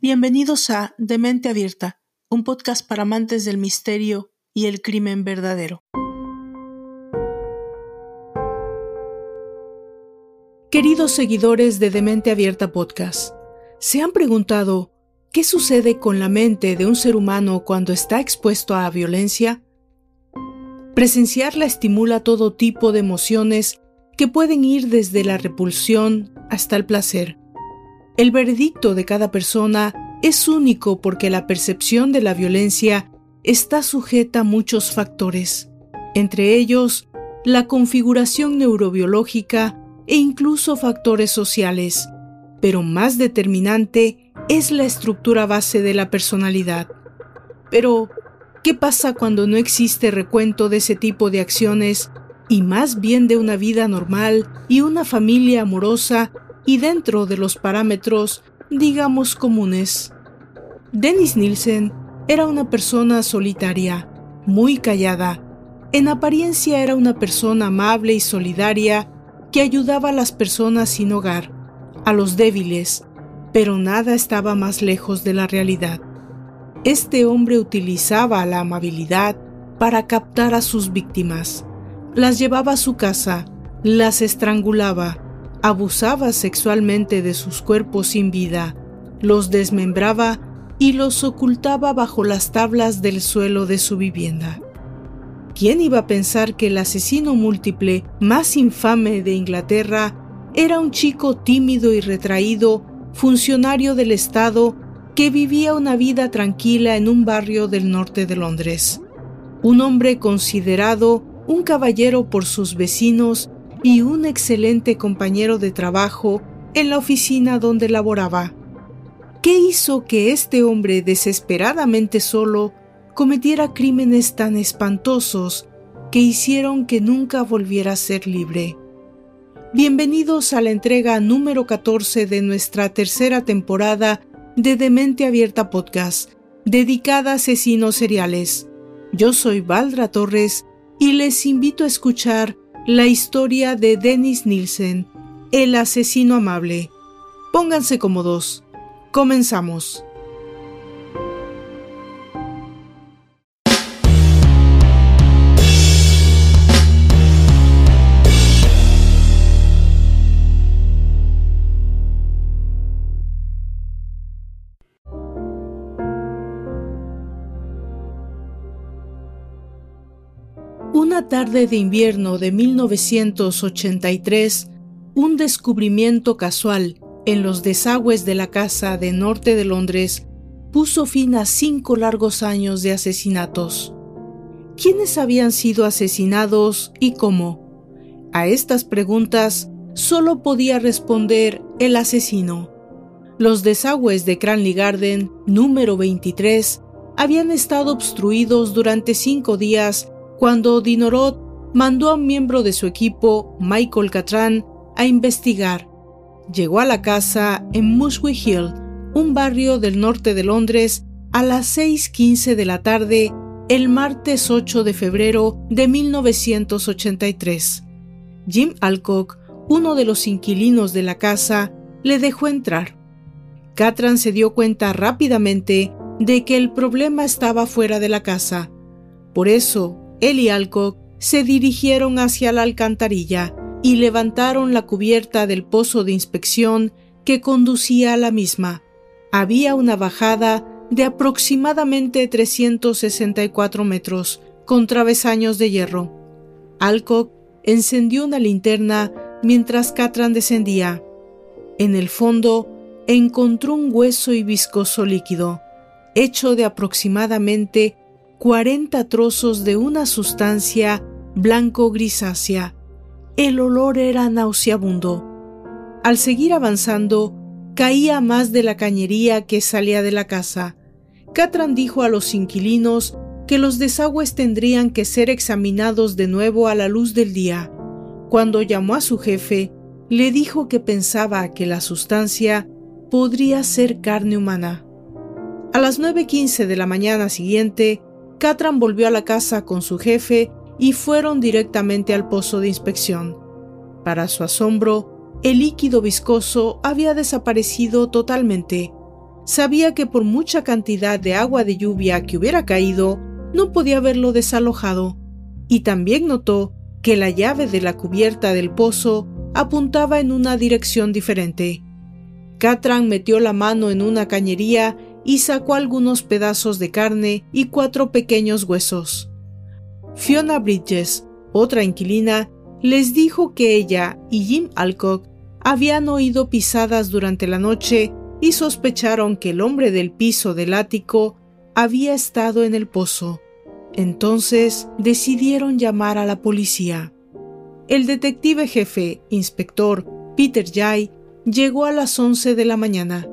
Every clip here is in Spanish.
Bienvenidos a Demente Abierta, un podcast para amantes del misterio y el crimen verdadero. Queridos seguidores de Demente Abierta Podcast, ¿se han preguntado qué sucede con la mente de un ser humano cuando está expuesto a violencia? Presenciarla estimula todo tipo de emociones que pueden ir desde la repulsión hasta el placer. El veredicto de cada persona es único porque la percepción de la violencia está sujeta a muchos factores, entre ellos la configuración neurobiológica e incluso factores sociales, pero más determinante es la estructura base de la personalidad. Pero, ¿qué pasa cuando no existe recuento de ese tipo de acciones y más bien de una vida normal y una familia amorosa y dentro de los parámetros, digamos, comunes. Dennis Nielsen era una persona solitaria, muy callada. En apariencia era una persona amable y solidaria que ayudaba a las personas sin hogar, a los débiles, pero nada estaba más lejos de la realidad. Este hombre utilizaba la amabilidad para captar a sus víctimas. Las llevaba a su casa, las estrangulaba, abusaba sexualmente de sus cuerpos sin vida, los desmembraba y los ocultaba bajo las tablas del suelo de su vivienda. ¿Quién iba a pensar que el asesino múltiple más infame de Inglaterra era un chico tímido y retraído, funcionario del Estado, que vivía una vida tranquila en un barrio del norte de Londres? Un hombre considerado un caballero por sus vecinos y un excelente compañero de trabajo en la oficina donde laboraba. ¿Qué hizo que este hombre desesperadamente solo cometiera crímenes tan espantosos que hicieron que nunca volviera a ser libre? Bienvenidos a la entrega número 14 de nuestra tercera temporada de Demente Abierta Podcast, dedicada a asesinos seriales. Yo soy Valdra Torres y les invito a escuchar la historia de Dennis Nielsen, el asesino amable. Pónganse cómodos. Comenzamos. Tarde de invierno de 1983, un descubrimiento casual en los desagües de la casa de norte de Londres puso fin a cinco largos años de asesinatos. ¿Quiénes habían sido asesinados y cómo? A estas preguntas solo podía responder el asesino. Los desagües de Cranley Garden, número 23, habían estado obstruidos durante cinco días cuando Dinorot mandó a un miembro de su equipo, Michael Catran, a investigar. Llegó a la casa en Muswell Hill, un barrio del norte de Londres, a las 6.15 de la tarde el martes 8 de febrero de 1983. Jim Alcock, uno de los inquilinos de la casa, le dejó entrar. Catran se dio cuenta rápidamente de que el problema estaba fuera de la casa. Por eso, él y Alcock se dirigieron hacia la alcantarilla y levantaron la cubierta del pozo de inspección que conducía a la misma. Había una bajada de aproximadamente 364 metros, con travesaños de hierro. Alcock encendió una linterna mientras Catran descendía. En el fondo encontró un hueso y viscoso líquido, hecho de aproximadamente 40 trozos de una sustancia blanco-grisácea. El olor era nauseabundo. Al seguir avanzando, caía más de la cañería que salía de la casa. Catran dijo a los inquilinos que los desagües tendrían que ser examinados de nuevo a la luz del día. Cuando llamó a su jefe, le dijo que pensaba que la sustancia podría ser carne humana. A las 9.15 de la mañana siguiente, Catran volvió a la casa con su jefe y fueron directamente al pozo de inspección. Para su asombro, El líquido viscoso había desaparecido totalmente. Sabía que por mucha cantidad de agua de lluvia que hubiera caído, no podía haberlo desalojado, y también notó que la llave de la cubierta del pozo apuntaba en una dirección diferente. Catran metió la mano en una cañería y sacó algunos pedazos de carne y cuatro pequeños huesos. Fiona Bridges, otra inquilina, les dijo que ella y Jim Alcock habían oído pisadas durante la noche y sospecharon que el hombre del piso del ático había estado en el pozo. Entonces decidieron llamar a la policía. El detective jefe, inspector Peter Jay, llegó a las 11 de la mañana.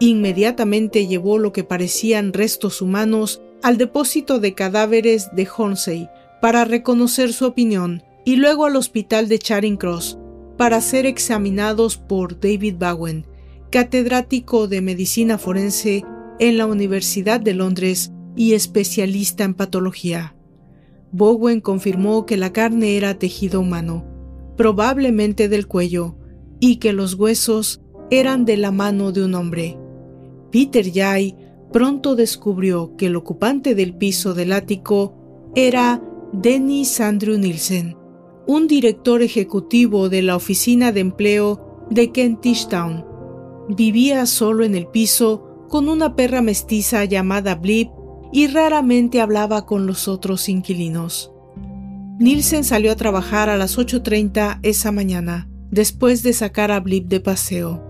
Inmediatamente llevó lo que parecían restos humanos al depósito de cadáveres de Hornsey para reconocer su opinión y luego al hospital de Charing Cross para ser examinados por David Bowen, catedrático de medicina forense en la Universidad de Londres y especialista en patología. Bowen confirmó que la carne era tejido humano, probablemente del cuello, y que los huesos eran de la mano de un hombre. Peter Jay pronto descubrió que el ocupante del piso del ático era Dennis Andrew Nielsen, un director ejecutivo de la oficina de empleo de Kentish Town. Vivía solo en el piso con una perra mestiza llamada Blip y raramente hablaba con los otros inquilinos. Nielsen salió a trabajar a las 8.30 esa mañana, después de sacar a Blip de paseo.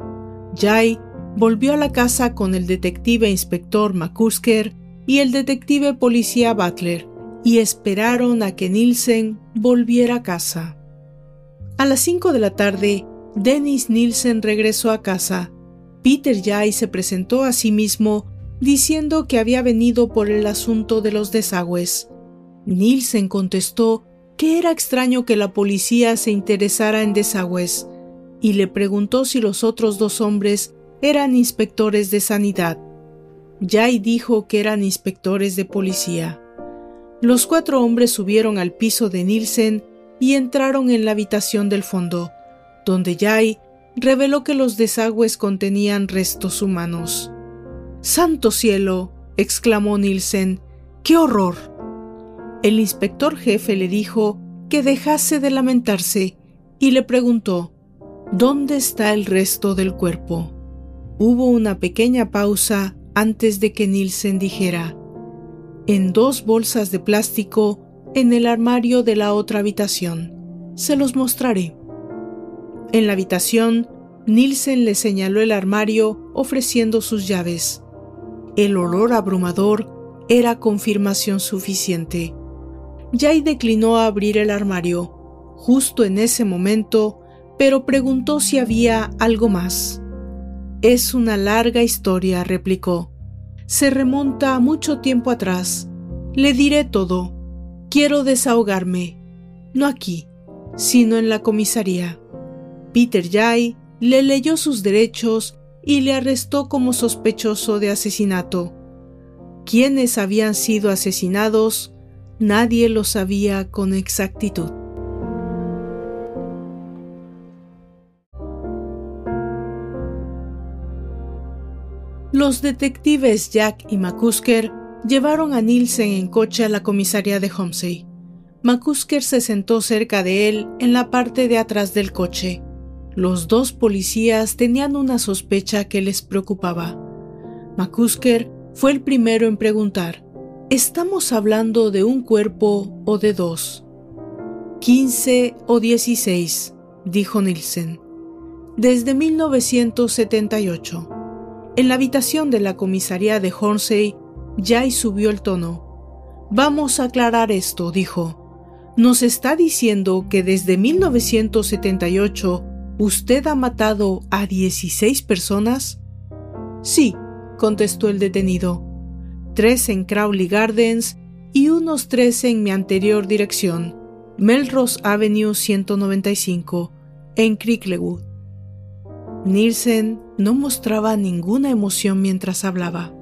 Jay volvió a la casa con el detective inspector McCusker y el detective policía Butler y esperaron a que Nielsen volviera a casa. A las 5 de la tarde, Dennis Nielsen regresó a casa. Peter Jay se presentó a sí mismo diciendo que había venido por el asunto de los desagües. Nielsen contestó que era extraño que la policía se interesara en desagües y le preguntó si los otros dos hombres eran inspectores de sanidad. Jay dijo que eran inspectores de policía. Los cuatro hombres subieron al piso de Nielsen y entraron en la habitación del fondo, donde Jay reveló que los desagües contenían restos humanos. ¡Santo cielo! exclamó Nielsen. ¡Qué horror! El inspector jefe le dijo que dejase de lamentarse y le preguntó ¿Dónde está el resto del cuerpo? Hubo una pequeña pausa antes de que Nielsen dijera, en dos bolsas de plástico en el armario de la otra habitación. Se los mostraré. En la habitación, Nielsen le señaló el armario ofreciendo sus llaves. El olor abrumador era confirmación suficiente. Jay declinó a abrir el armario, justo en ese momento, pero preguntó si había algo más. Es una larga historia, replicó. Se remonta a mucho tiempo atrás. Le diré todo. Quiero desahogarme. No aquí, sino en la comisaría. Peter Jay le leyó sus derechos y le arrestó como sospechoso de asesinato. Quiénes habían sido asesinados, nadie lo sabía con exactitud. Los detectives Jack y McCusker llevaron a Nielsen en coche a la comisaría de Homsey. McCusker se sentó cerca de él en la parte de atrás del coche. Los dos policías tenían una sospecha que les preocupaba. McCusker fue el primero en preguntar, ¿estamos hablando de un cuerpo o de dos? 15 o 16, dijo Nielsen. Desde 1978. En la habitación de la comisaría de Hornsey, Jay subió el tono. Vamos a aclarar esto, dijo. ¿Nos está diciendo que desde 1978 usted ha matado a 16 personas? Sí, contestó el detenido. Tres en Crowley Gardens y unos tres en mi anterior dirección, Melrose Avenue 195, en Cricklewood. Nielsen no mostraba ninguna emoción mientras hablaba.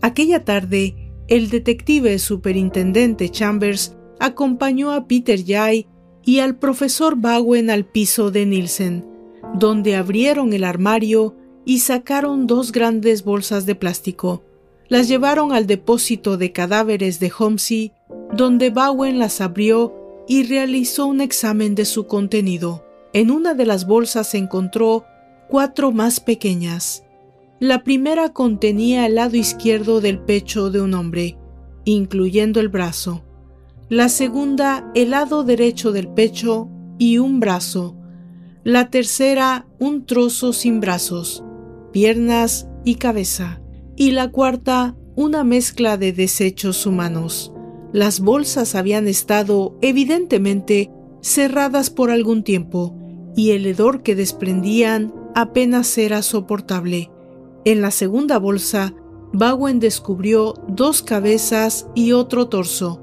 Aquella tarde, el detective superintendente Chambers acompañó a Peter Jay y al profesor Bowen al piso de Nielsen, donde abrieron el armario y sacaron dos grandes bolsas de plástico. Las llevaron al depósito de cadáveres de Homsey, donde Bowen las abrió y realizó un examen de su contenido. En una de las bolsas se encontró cuatro más pequeñas. La primera contenía el lado izquierdo del pecho de un hombre, incluyendo el brazo. La segunda, el lado derecho del pecho y un brazo. La tercera, un trozo sin brazos, piernas y cabeza. Y la cuarta, una mezcla de desechos humanos. Las bolsas habían estado, evidentemente, cerradas por algún tiempo, y el hedor que desprendían apenas era soportable. En la segunda bolsa, Bowen descubrió dos cabezas y otro torso,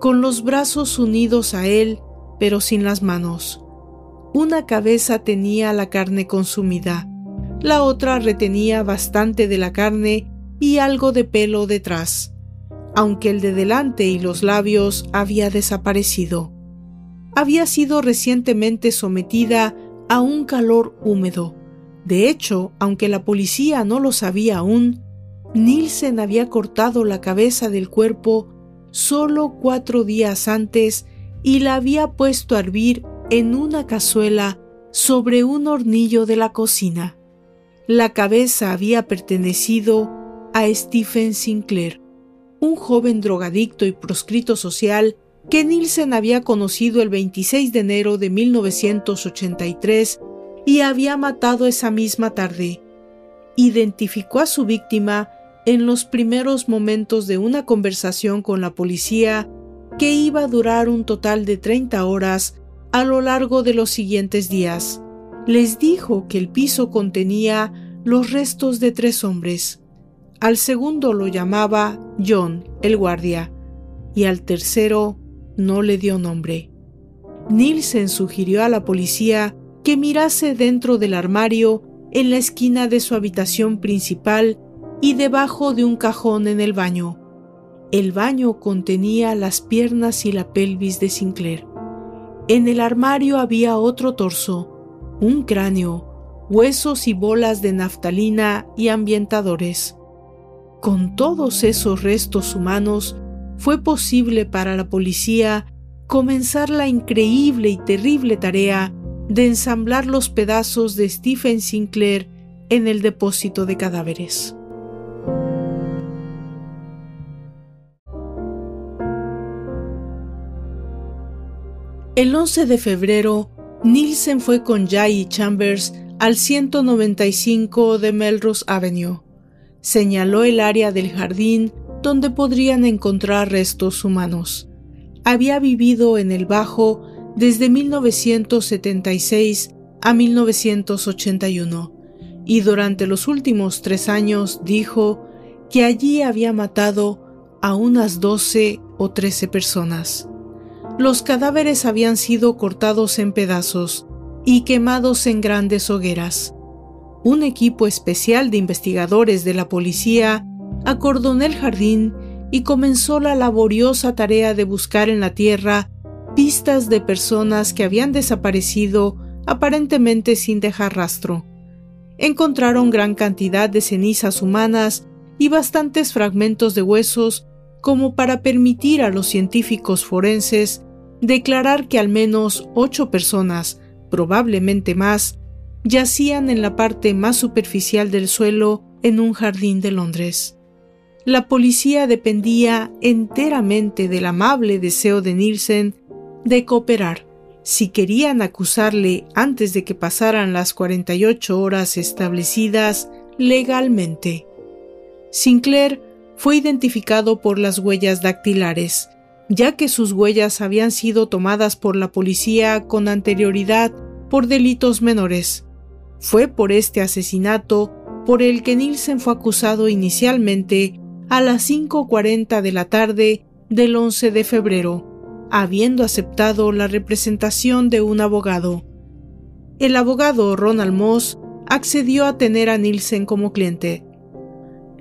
con los brazos unidos a él, pero sin las manos. Una cabeza tenía la carne consumida, la otra retenía bastante de la carne y algo de pelo detrás, aunque el de delante y los labios había desaparecido. Había sido recientemente sometida a un calor húmedo. De hecho, aunque la policía no lo sabía aún, Nielsen había cortado la cabeza del cuerpo solo cuatro días antes y la había puesto a hervir en una cazuela sobre un hornillo de la cocina. La cabeza había pertenecido a Stephen Sinclair, un joven drogadicto y proscrito social que Nielsen había conocido el 26 de enero de 1983 y había matado esa misma tarde. Identificó a su víctima en los primeros momentos de una conversación con la policía que iba a durar un total de 30 horas a lo largo de los siguientes días. Les dijo que el piso contenía los restos de tres hombres. Al segundo lo llamaba John, el guardia, y al tercero no le dio nombre. Nielsen sugirió a la policía que mirase dentro del armario en la esquina de su habitación principal y debajo de un cajón en el baño. El baño contenía las piernas y la pelvis de Sinclair. En el armario había otro torso, un cráneo, huesos y bolas de naftalina y ambientadores. Con todos esos restos humanos, fue posible para la policía comenzar la increíble y terrible tarea de ensamblar los pedazos de Stephen Sinclair en el depósito de cadáveres. El 11 de febrero, Nielsen fue con Jay Chambers al 195 de Melrose Avenue. Señaló el área del jardín donde podrían encontrar restos humanos. Había vivido en el Bajo desde 1976 a 1981 y durante los últimos tres años dijo que allí había matado a unas 12 o 13 personas. Los cadáveres habían sido cortados en pedazos y quemados en grandes hogueras. Un equipo especial de investigadores de la policía acordonó el jardín y comenzó la laboriosa tarea de buscar en la tierra pistas de personas que habían desaparecido aparentemente sin dejar rastro. Encontraron gran cantidad de cenizas humanas y bastantes fragmentos de huesos como para permitir a los científicos forenses declarar que al menos ocho personas, probablemente más, yacían en la parte más superficial del suelo en un jardín de Londres. La policía dependía enteramente del amable deseo de Nielsen de cooperar. Si querían acusarle antes de que pasaran las 48 horas establecidas legalmente. Sinclair fue identificado por las huellas dactilares, ya que sus huellas habían sido tomadas por la policía con anterioridad por delitos menores. Fue por este asesinato por el que Nielsen fue acusado inicialmente a las 5.40 de la tarde del 11 de febrero, habiendo aceptado la representación de un abogado. El abogado Ronald Moss accedió a tener a Nielsen como cliente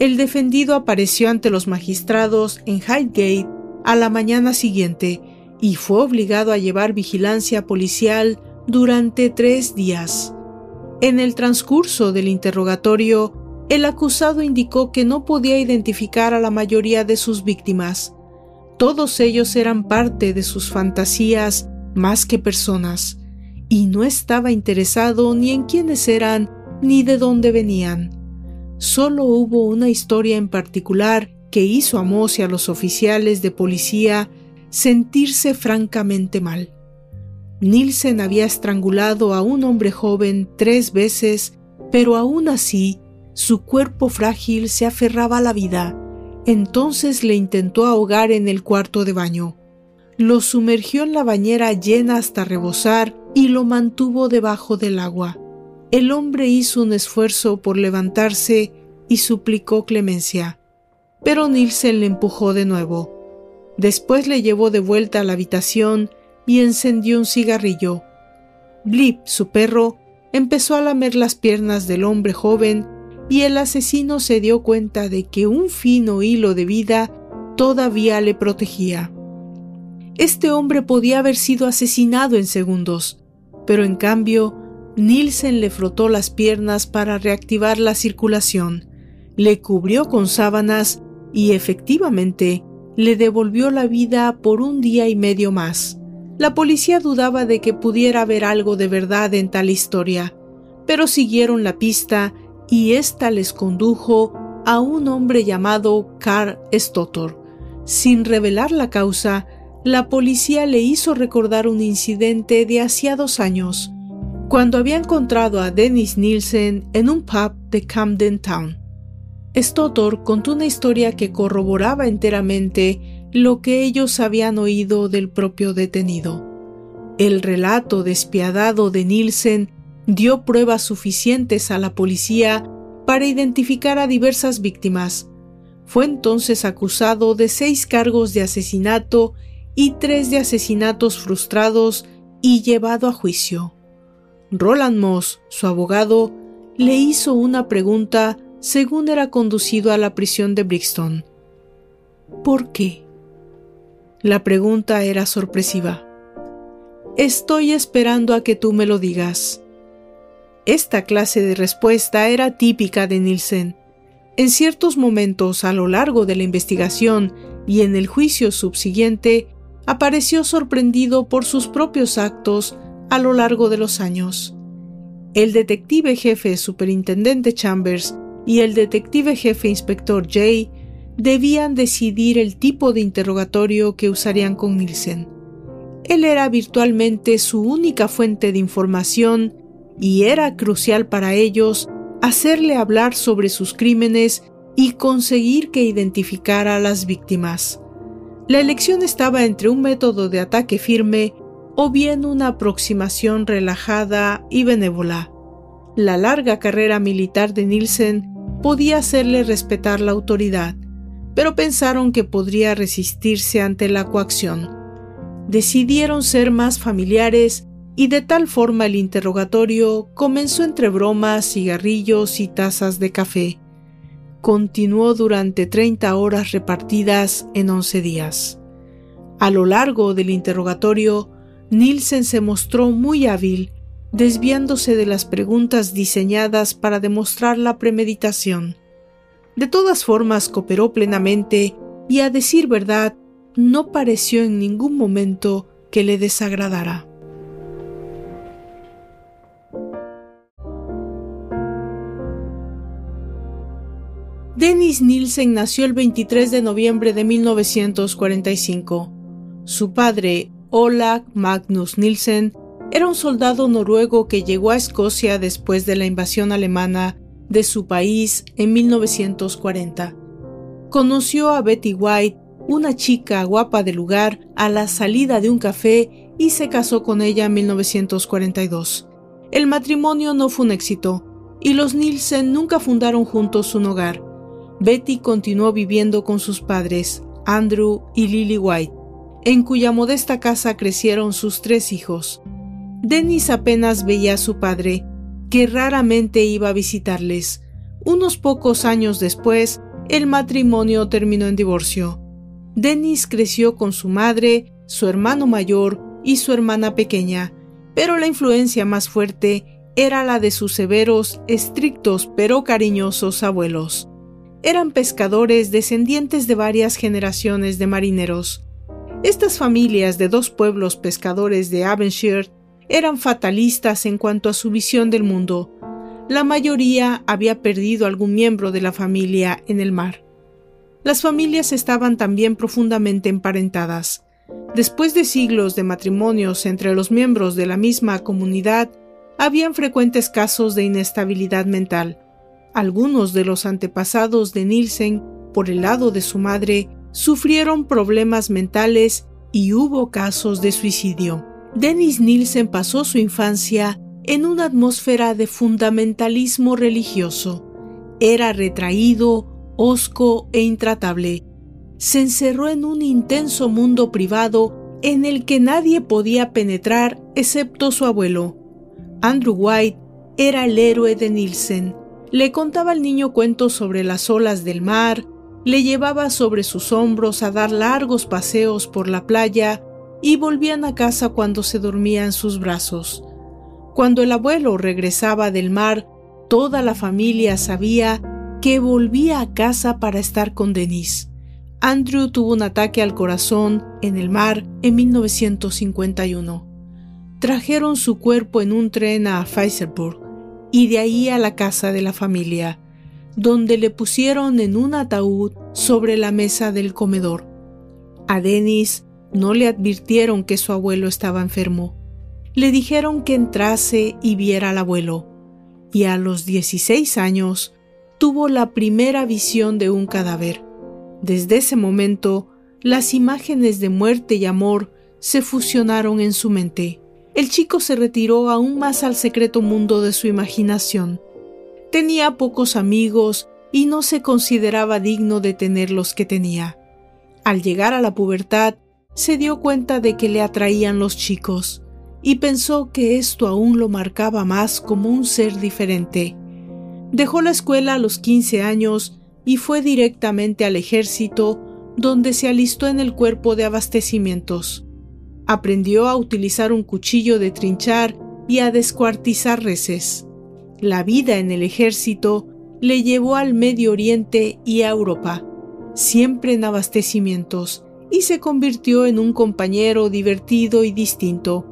el defendido apareció ante los magistrados en Highgate a la mañana siguiente y fue obligado a llevar vigilancia policial durante tres días. En el transcurso del interrogatorio, el acusado indicó que no podía identificar a la mayoría de sus víctimas. Todos ellos eran parte de sus fantasías más que personas, y no estaba interesado ni en quiénes eran ni de dónde venían. Solo hubo una historia en particular que hizo a Moss y a los oficiales de policía sentirse francamente mal. Nielsen había estrangulado a un hombre joven tres veces, pero aún así su cuerpo frágil se aferraba a la vida. Entonces le intentó ahogar en el cuarto de baño. Lo sumergió en la bañera llena hasta rebosar y lo mantuvo debajo del agua. El hombre hizo un esfuerzo por levantarse y suplicó clemencia, pero Nielsen le empujó de nuevo. Después le llevó de vuelta a la habitación y encendió un cigarrillo. Blip, su perro, empezó a lamer las piernas del hombre joven y el asesino se dio cuenta de que un fino hilo de vida todavía le protegía. Este hombre podía haber sido asesinado en segundos, pero en cambio, Nielsen le frotó las piernas para reactivar la circulación, le cubrió con sábanas y efectivamente le devolvió la vida por un día y medio más. La policía dudaba de que pudiera haber algo de verdad en tal historia, pero siguieron la pista y ésta les condujo a un hombre llamado Carl Stotor. Sin revelar la causa, la policía le hizo recordar un incidente de hacía dos años, cuando había encontrado a Dennis Nielsen en un pub de Camden Town. Stotor contó una historia que corroboraba enteramente lo que ellos habían oído del propio detenido. El relato despiadado de Nielsen dio pruebas suficientes a la policía para identificar a diversas víctimas. Fue entonces acusado de seis cargos de asesinato y tres de asesinatos frustrados y llevado a juicio. Roland Moss, su abogado, le hizo una pregunta según era conducido a la prisión de Brixton. ¿Por qué? La pregunta era sorpresiva. Estoy esperando a que tú me lo digas. Esta clase de respuesta era típica de Nielsen. En ciertos momentos a lo largo de la investigación y en el juicio subsiguiente, apareció sorprendido por sus propios actos a lo largo de los años. El detective jefe superintendente Chambers y el detective jefe inspector Jay debían decidir el tipo de interrogatorio que usarían con Nielsen. Él era virtualmente su única fuente de información y era crucial para ellos hacerle hablar sobre sus crímenes y conseguir que identificara a las víctimas. La elección estaba entre un método de ataque firme o bien una aproximación relajada y benévola. La larga carrera militar de Nielsen podía hacerle respetar la autoridad, pero pensaron que podría resistirse ante la coacción. Decidieron ser más familiares y de tal forma el interrogatorio comenzó entre bromas, cigarrillos y tazas de café. Continuó durante 30 horas repartidas en 11 días. A lo largo del interrogatorio, Nielsen se mostró muy hábil desviándose de las preguntas diseñadas para demostrar la premeditación. De todas formas, cooperó plenamente y, a decir verdad, no pareció en ningún momento que le desagradara. Dennis Nielsen nació el 23 de noviembre de 1945. Su padre, Ola Magnus Nielsen, era un soldado noruego que llegó a Escocia después de la invasión alemana de su país en 1940. Conoció a Betty White, una chica guapa del lugar, a la salida de un café y se casó con ella en 1942. El matrimonio no fue un éxito y los Nielsen nunca fundaron juntos un hogar. Betty continuó viviendo con sus padres, Andrew y Lily White, en cuya modesta casa crecieron sus tres hijos. Dennis apenas veía a su padre, que raramente iba a visitarles. Unos pocos años después, el matrimonio terminó en divorcio. Dennis creció con su madre, su hermano mayor y su hermana pequeña, pero la influencia más fuerte era la de sus severos, estrictos pero cariñosos abuelos. Eran pescadores descendientes de varias generaciones de marineros. Estas familias de dos pueblos pescadores de Avonshire eran fatalistas en cuanto a su visión del mundo. La mayoría había perdido algún miembro de la familia en el mar. Las familias estaban también profundamente emparentadas. Después de siglos de matrimonios entre los miembros de la misma comunidad, habían frecuentes casos de inestabilidad mental. Algunos de los antepasados de Nielsen, por el lado de su madre, sufrieron problemas mentales y hubo casos de suicidio. Dennis Nielsen pasó su infancia en una atmósfera de fundamentalismo religioso. Era retraído, hosco e intratable. Se encerró en un intenso mundo privado en el que nadie podía penetrar excepto su abuelo. Andrew White era el héroe de Nielsen. Le contaba al niño cuentos sobre las olas del mar, le llevaba sobre sus hombros a dar largos paseos por la playa y volvían a casa cuando se dormía en sus brazos. Cuando el abuelo regresaba del mar, toda la familia sabía que volvía a casa para estar con Denise. Andrew tuvo un ataque al corazón en el mar en 1951. Trajeron su cuerpo en un tren a Pfizerburg y de ahí a la casa de la familia, donde le pusieron en un ataúd sobre la mesa del comedor. A Dennis no le advirtieron que su abuelo estaba enfermo. Le dijeron que entrase y viera al abuelo, y a los 16 años tuvo la primera visión de un cadáver. Desde ese momento, las imágenes de muerte y amor se fusionaron en su mente. El chico se retiró aún más al secreto mundo de su imaginación. Tenía pocos amigos y no se consideraba digno de tener los que tenía. Al llegar a la pubertad, se dio cuenta de que le atraían los chicos y pensó que esto aún lo marcaba más como un ser diferente. Dejó la escuela a los 15 años y fue directamente al ejército, donde se alistó en el cuerpo de abastecimientos. Aprendió a utilizar un cuchillo de trinchar y a descuartizar reses. La vida en el ejército le llevó al Medio Oriente y a Europa, siempre en abastecimientos, y se convirtió en un compañero divertido y distinto,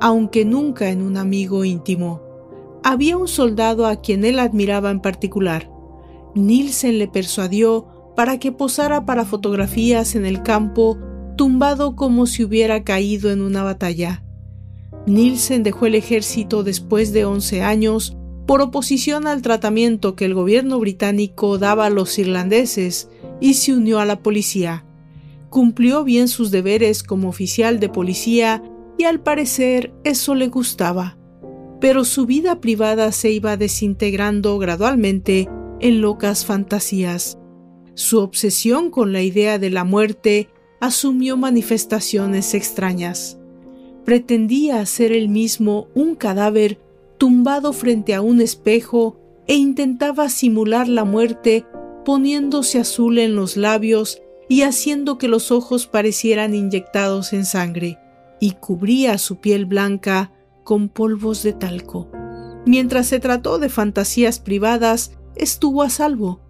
aunque nunca en un amigo íntimo. Había un soldado a quien él admiraba en particular. Nielsen le persuadió para que posara para fotografías en el campo, tumbado como si hubiera caído en una batalla. Nielsen dejó el ejército después de 11 años por oposición al tratamiento que el gobierno británico daba a los irlandeses y se unió a la policía cumplió bien sus deberes como oficial de policía y al parecer eso le gustaba. Pero su vida privada se iba desintegrando gradualmente en locas fantasías. Su obsesión con la idea de la muerte asumió manifestaciones extrañas. Pretendía ser él mismo un cadáver tumbado frente a un espejo e intentaba simular la muerte poniéndose azul en los labios y haciendo que los ojos parecieran inyectados en sangre, y cubría su piel blanca con polvos de talco. Mientras se trató de fantasías privadas, estuvo a salvo,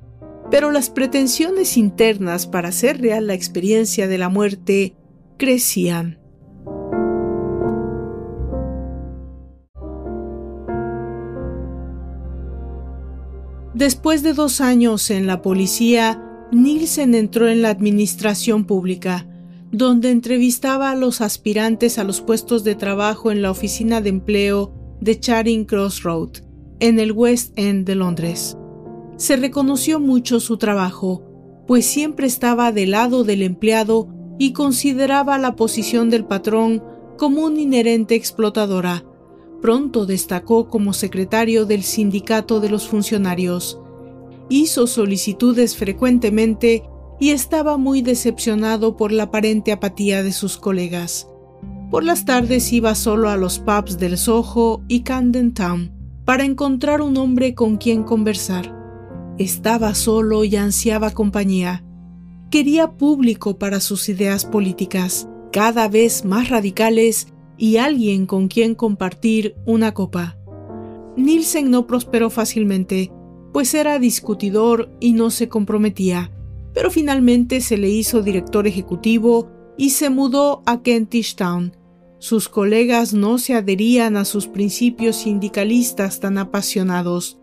pero las pretensiones internas para hacer real la experiencia de la muerte crecían. Después de dos años en la policía, Nielsen entró en la administración pública, donde entrevistaba a los aspirantes a los puestos de trabajo en la oficina de empleo de Charing Cross Road, en el West End de Londres. Se reconoció mucho su trabajo, pues siempre estaba del lado del empleado y consideraba la posición del patrón como una inherente explotadora. Pronto destacó como secretario del sindicato de los funcionarios, hizo solicitudes frecuentemente y estaba muy decepcionado por la aparente apatía de sus colegas. Por las tardes iba solo a los pubs del Soho y Camden Town para encontrar un hombre con quien conversar. Estaba solo y ansiaba compañía. Quería público para sus ideas políticas, cada vez más radicales, y alguien con quien compartir una copa. Nielsen no prosperó fácilmente, pues era discutidor y no se comprometía, pero finalmente se le hizo director ejecutivo y se mudó a Kentish Town. Sus colegas no se adherían a sus principios sindicalistas tan apasionados.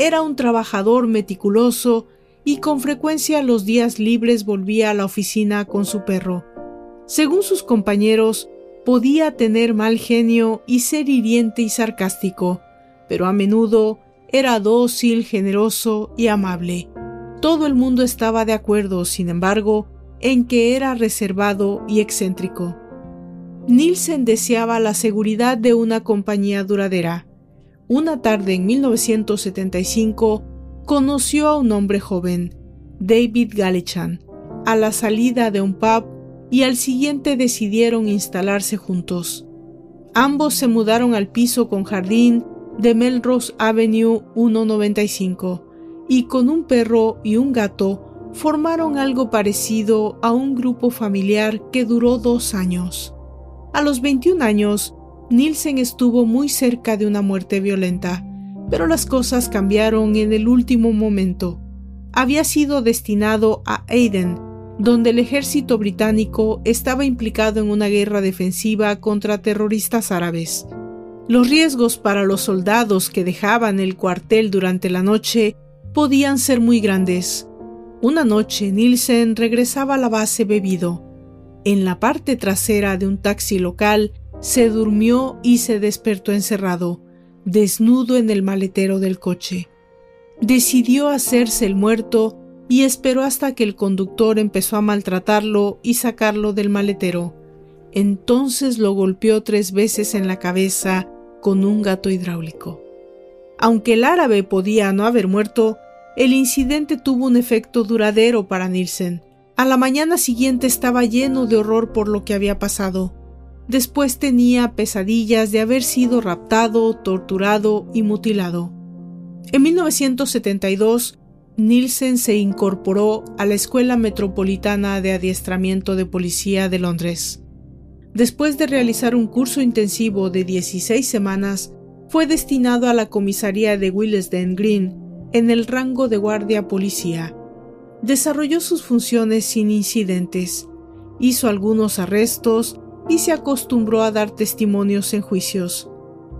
Era un trabajador meticuloso y con frecuencia los días libres volvía a la oficina con su perro. Según sus compañeros, podía tener mal genio y ser hiriente y sarcástico, pero a menudo era dócil, generoso y amable. Todo el mundo estaba de acuerdo, sin embargo, en que era reservado y excéntrico. Nielsen deseaba la seguridad de una compañía duradera. Una tarde en 1975 conoció a un hombre joven, David Galichan, a la salida de un pub y al siguiente decidieron instalarse juntos. Ambos se mudaron al piso con jardín de Melrose Avenue 195 y con un perro y un gato formaron algo parecido a un grupo familiar que duró dos años. A los 21 años, Nielsen estuvo muy cerca de una muerte violenta, pero las cosas cambiaron en el último momento. Había sido destinado a Aden, donde el ejército británico estaba implicado en una guerra defensiva contra terroristas árabes. Los riesgos para los soldados que dejaban el cuartel durante la noche podían ser muy grandes. Una noche Nielsen regresaba a la base bebido. En la parte trasera de un taxi local se durmió y se despertó encerrado, desnudo en el maletero del coche. Decidió hacerse el muerto y esperó hasta que el conductor empezó a maltratarlo y sacarlo del maletero. Entonces lo golpeó tres veces en la cabeza con un gato hidráulico. Aunque el árabe podía no haber muerto, el incidente tuvo un efecto duradero para Nielsen. A la mañana siguiente estaba lleno de horror por lo que había pasado. Después tenía pesadillas de haber sido raptado, torturado y mutilado. En 1972, Nielsen se incorporó a la Escuela Metropolitana de Adiestramiento de Policía de Londres. Después de realizar un curso intensivo de 16 semanas, fue destinado a la comisaría de Willesden Green en el rango de guardia policía. Desarrolló sus funciones sin incidentes, hizo algunos arrestos y se acostumbró a dar testimonios en juicios,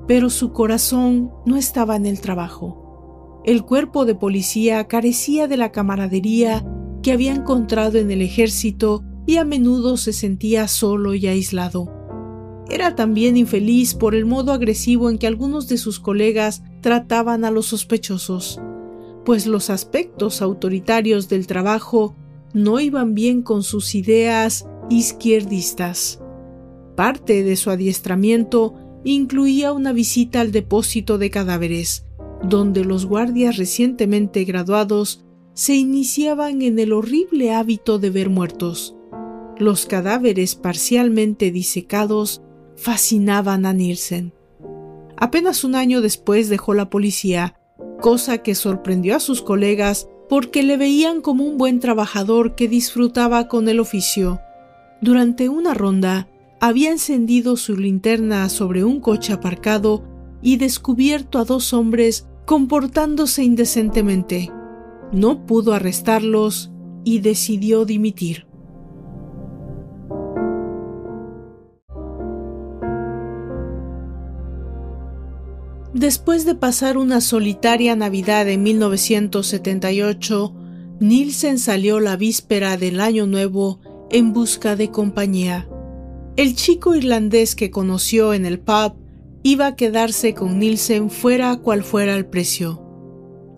pero su corazón no estaba en el trabajo. El cuerpo de policía carecía de la camaradería que había encontrado en el ejército y a menudo se sentía solo y aislado. Era también infeliz por el modo agresivo en que algunos de sus colegas trataban a los sospechosos, pues los aspectos autoritarios del trabajo no iban bien con sus ideas izquierdistas. Parte de su adiestramiento incluía una visita al depósito de cadáveres, donde los guardias recientemente graduados se iniciaban en el horrible hábito de ver muertos. Los cadáveres parcialmente disecados fascinaban a Nielsen. Apenas un año después dejó la policía, cosa que sorprendió a sus colegas porque le veían como un buen trabajador que disfrutaba con el oficio. Durante una ronda, había encendido su linterna sobre un coche aparcado y descubierto a dos hombres comportándose indecentemente. No pudo arrestarlos y decidió dimitir. Después de pasar una solitaria Navidad en 1978, Nielsen salió la víspera del Año Nuevo en busca de compañía. El chico irlandés que conoció en el pub iba a quedarse con Nielsen fuera cual fuera el precio.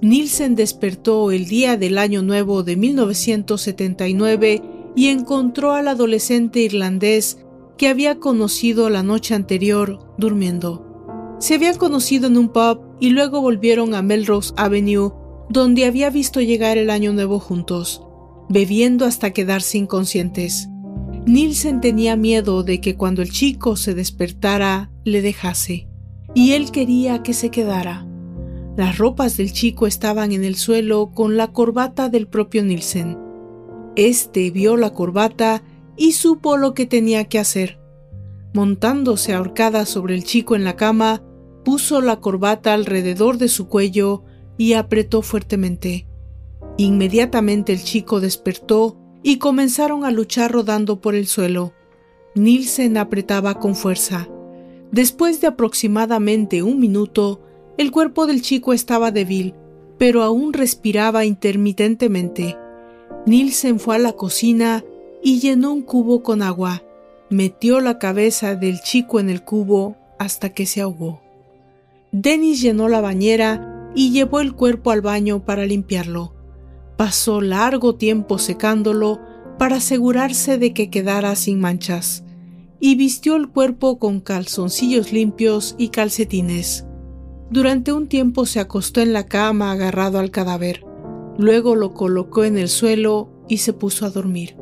Nielsen despertó el día del año nuevo de 1979 y encontró al adolescente irlandés que había conocido la noche anterior durmiendo. Se habían conocido en un pub y luego volvieron a Melrose Avenue, donde había visto llegar el año nuevo juntos, bebiendo hasta quedarse inconscientes. Nielsen tenía miedo de que cuando el chico se despertara le dejase, y él quería que se quedara. Las ropas del chico estaban en el suelo con la corbata del propio Nielsen. Este vio la corbata y supo lo que tenía que hacer. Montándose ahorcada sobre el chico en la cama, puso la corbata alrededor de su cuello y apretó fuertemente. Inmediatamente el chico despertó y comenzaron a luchar rodando por el suelo. Nielsen apretaba con fuerza. Después de aproximadamente un minuto, el cuerpo del chico estaba débil, pero aún respiraba intermitentemente. Nielsen fue a la cocina y llenó un cubo con agua. Metió la cabeza del chico en el cubo hasta que se ahogó. Dennis llenó la bañera y llevó el cuerpo al baño para limpiarlo. Pasó largo tiempo secándolo para asegurarse de que quedara sin manchas, y vistió el cuerpo con calzoncillos limpios y calcetines. Durante un tiempo se acostó en la cama agarrado al cadáver. Luego lo colocó en el suelo y se puso a dormir.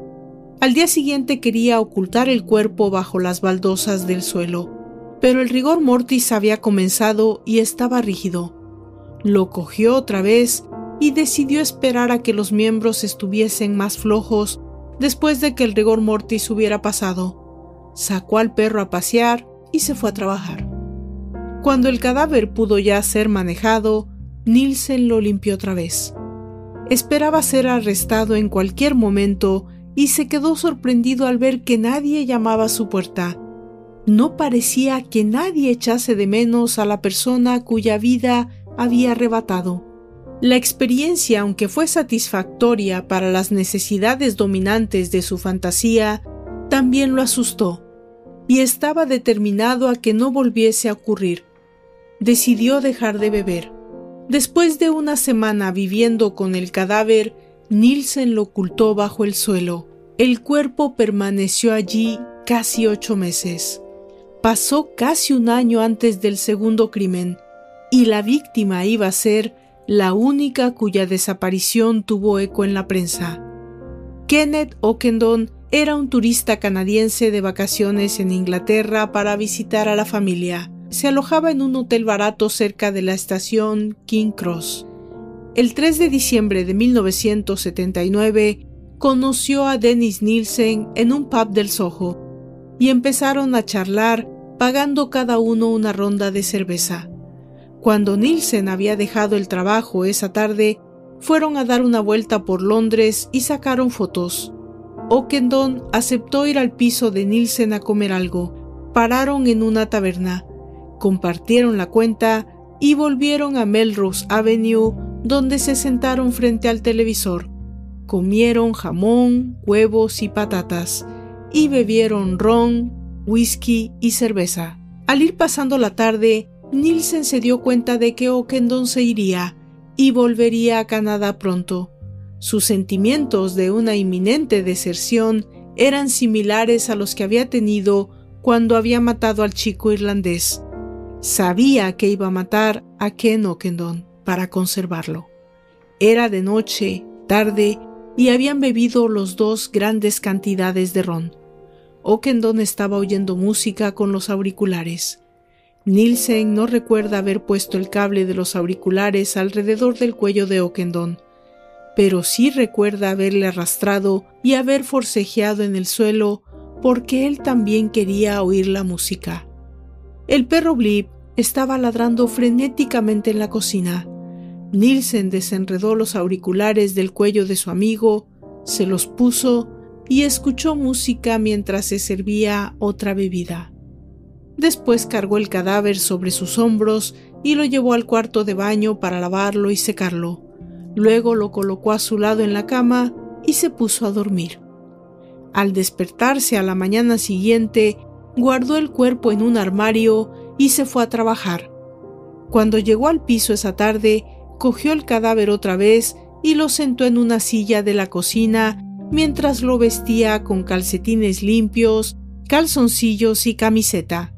Al día siguiente quería ocultar el cuerpo bajo las baldosas del suelo, pero el rigor mortis había comenzado y estaba rígido. Lo cogió otra vez y decidió esperar a que los miembros estuviesen más flojos después de que el rigor mortis hubiera pasado. Sacó al perro a pasear y se fue a trabajar. Cuando el cadáver pudo ya ser manejado, Nielsen lo limpió otra vez. Esperaba ser arrestado en cualquier momento y se quedó sorprendido al ver que nadie llamaba a su puerta. No parecía que nadie echase de menos a la persona cuya vida había arrebatado. La experiencia, aunque fue satisfactoria para las necesidades dominantes de su fantasía, también lo asustó, y estaba determinado a que no volviese a ocurrir. Decidió dejar de beber. Después de una semana viviendo con el cadáver, Nielsen lo ocultó bajo el suelo. El cuerpo permaneció allí casi ocho meses. Pasó casi un año antes del segundo crimen, y la víctima iba a ser la única cuya desaparición tuvo eco en la prensa. Kenneth Ockendon era un turista canadiense de vacaciones en Inglaterra para visitar a la familia. Se alojaba en un hotel barato cerca de la estación King Cross. El 3 de diciembre de 1979 conoció a Dennis Nielsen en un pub del Soho y empezaron a charlar pagando cada uno una ronda de cerveza. Cuando Nielsen había dejado el trabajo esa tarde, fueron a dar una vuelta por Londres y sacaron fotos. Ockendon aceptó ir al piso de Nielsen a comer algo. Pararon en una taberna, compartieron la cuenta y volvieron a Melrose Avenue, donde se sentaron frente al televisor. Comieron jamón, huevos y patatas, y bebieron ron, whisky y cerveza. Al ir pasando la tarde, Nielsen se dio cuenta de que Ockendon se iría y volvería a Canadá pronto. Sus sentimientos de una inminente deserción eran similares a los que había tenido cuando había matado al chico irlandés. Sabía que iba a matar a Ken Ockendon para conservarlo. Era de noche, tarde, y habían bebido los dos grandes cantidades de ron. Ockendon estaba oyendo música con los auriculares. Nielsen no recuerda haber puesto el cable de los auriculares alrededor del cuello de Ockendon, pero sí recuerda haberle arrastrado y haber forcejeado en el suelo porque él también quería oír la música. El perro Blip estaba ladrando frenéticamente en la cocina. Nielsen desenredó los auriculares del cuello de su amigo, se los puso y escuchó música mientras se servía otra bebida. Después cargó el cadáver sobre sus hombros y lo llevó al cuarto de baño para lavarlo y secarlo. Luego lo colocó a su lado en la cama y se puso a dormir. Al despertarse a la mañana siguiente, guardó el cuerpo en un armario y se fue a trabajar. Cuando llegó al piso esa tarde, cogió el cadáver otra vez y lo sentó en una silla de la cocina mientras lo vestía con calcetines limpios, calzoncillos y camiseta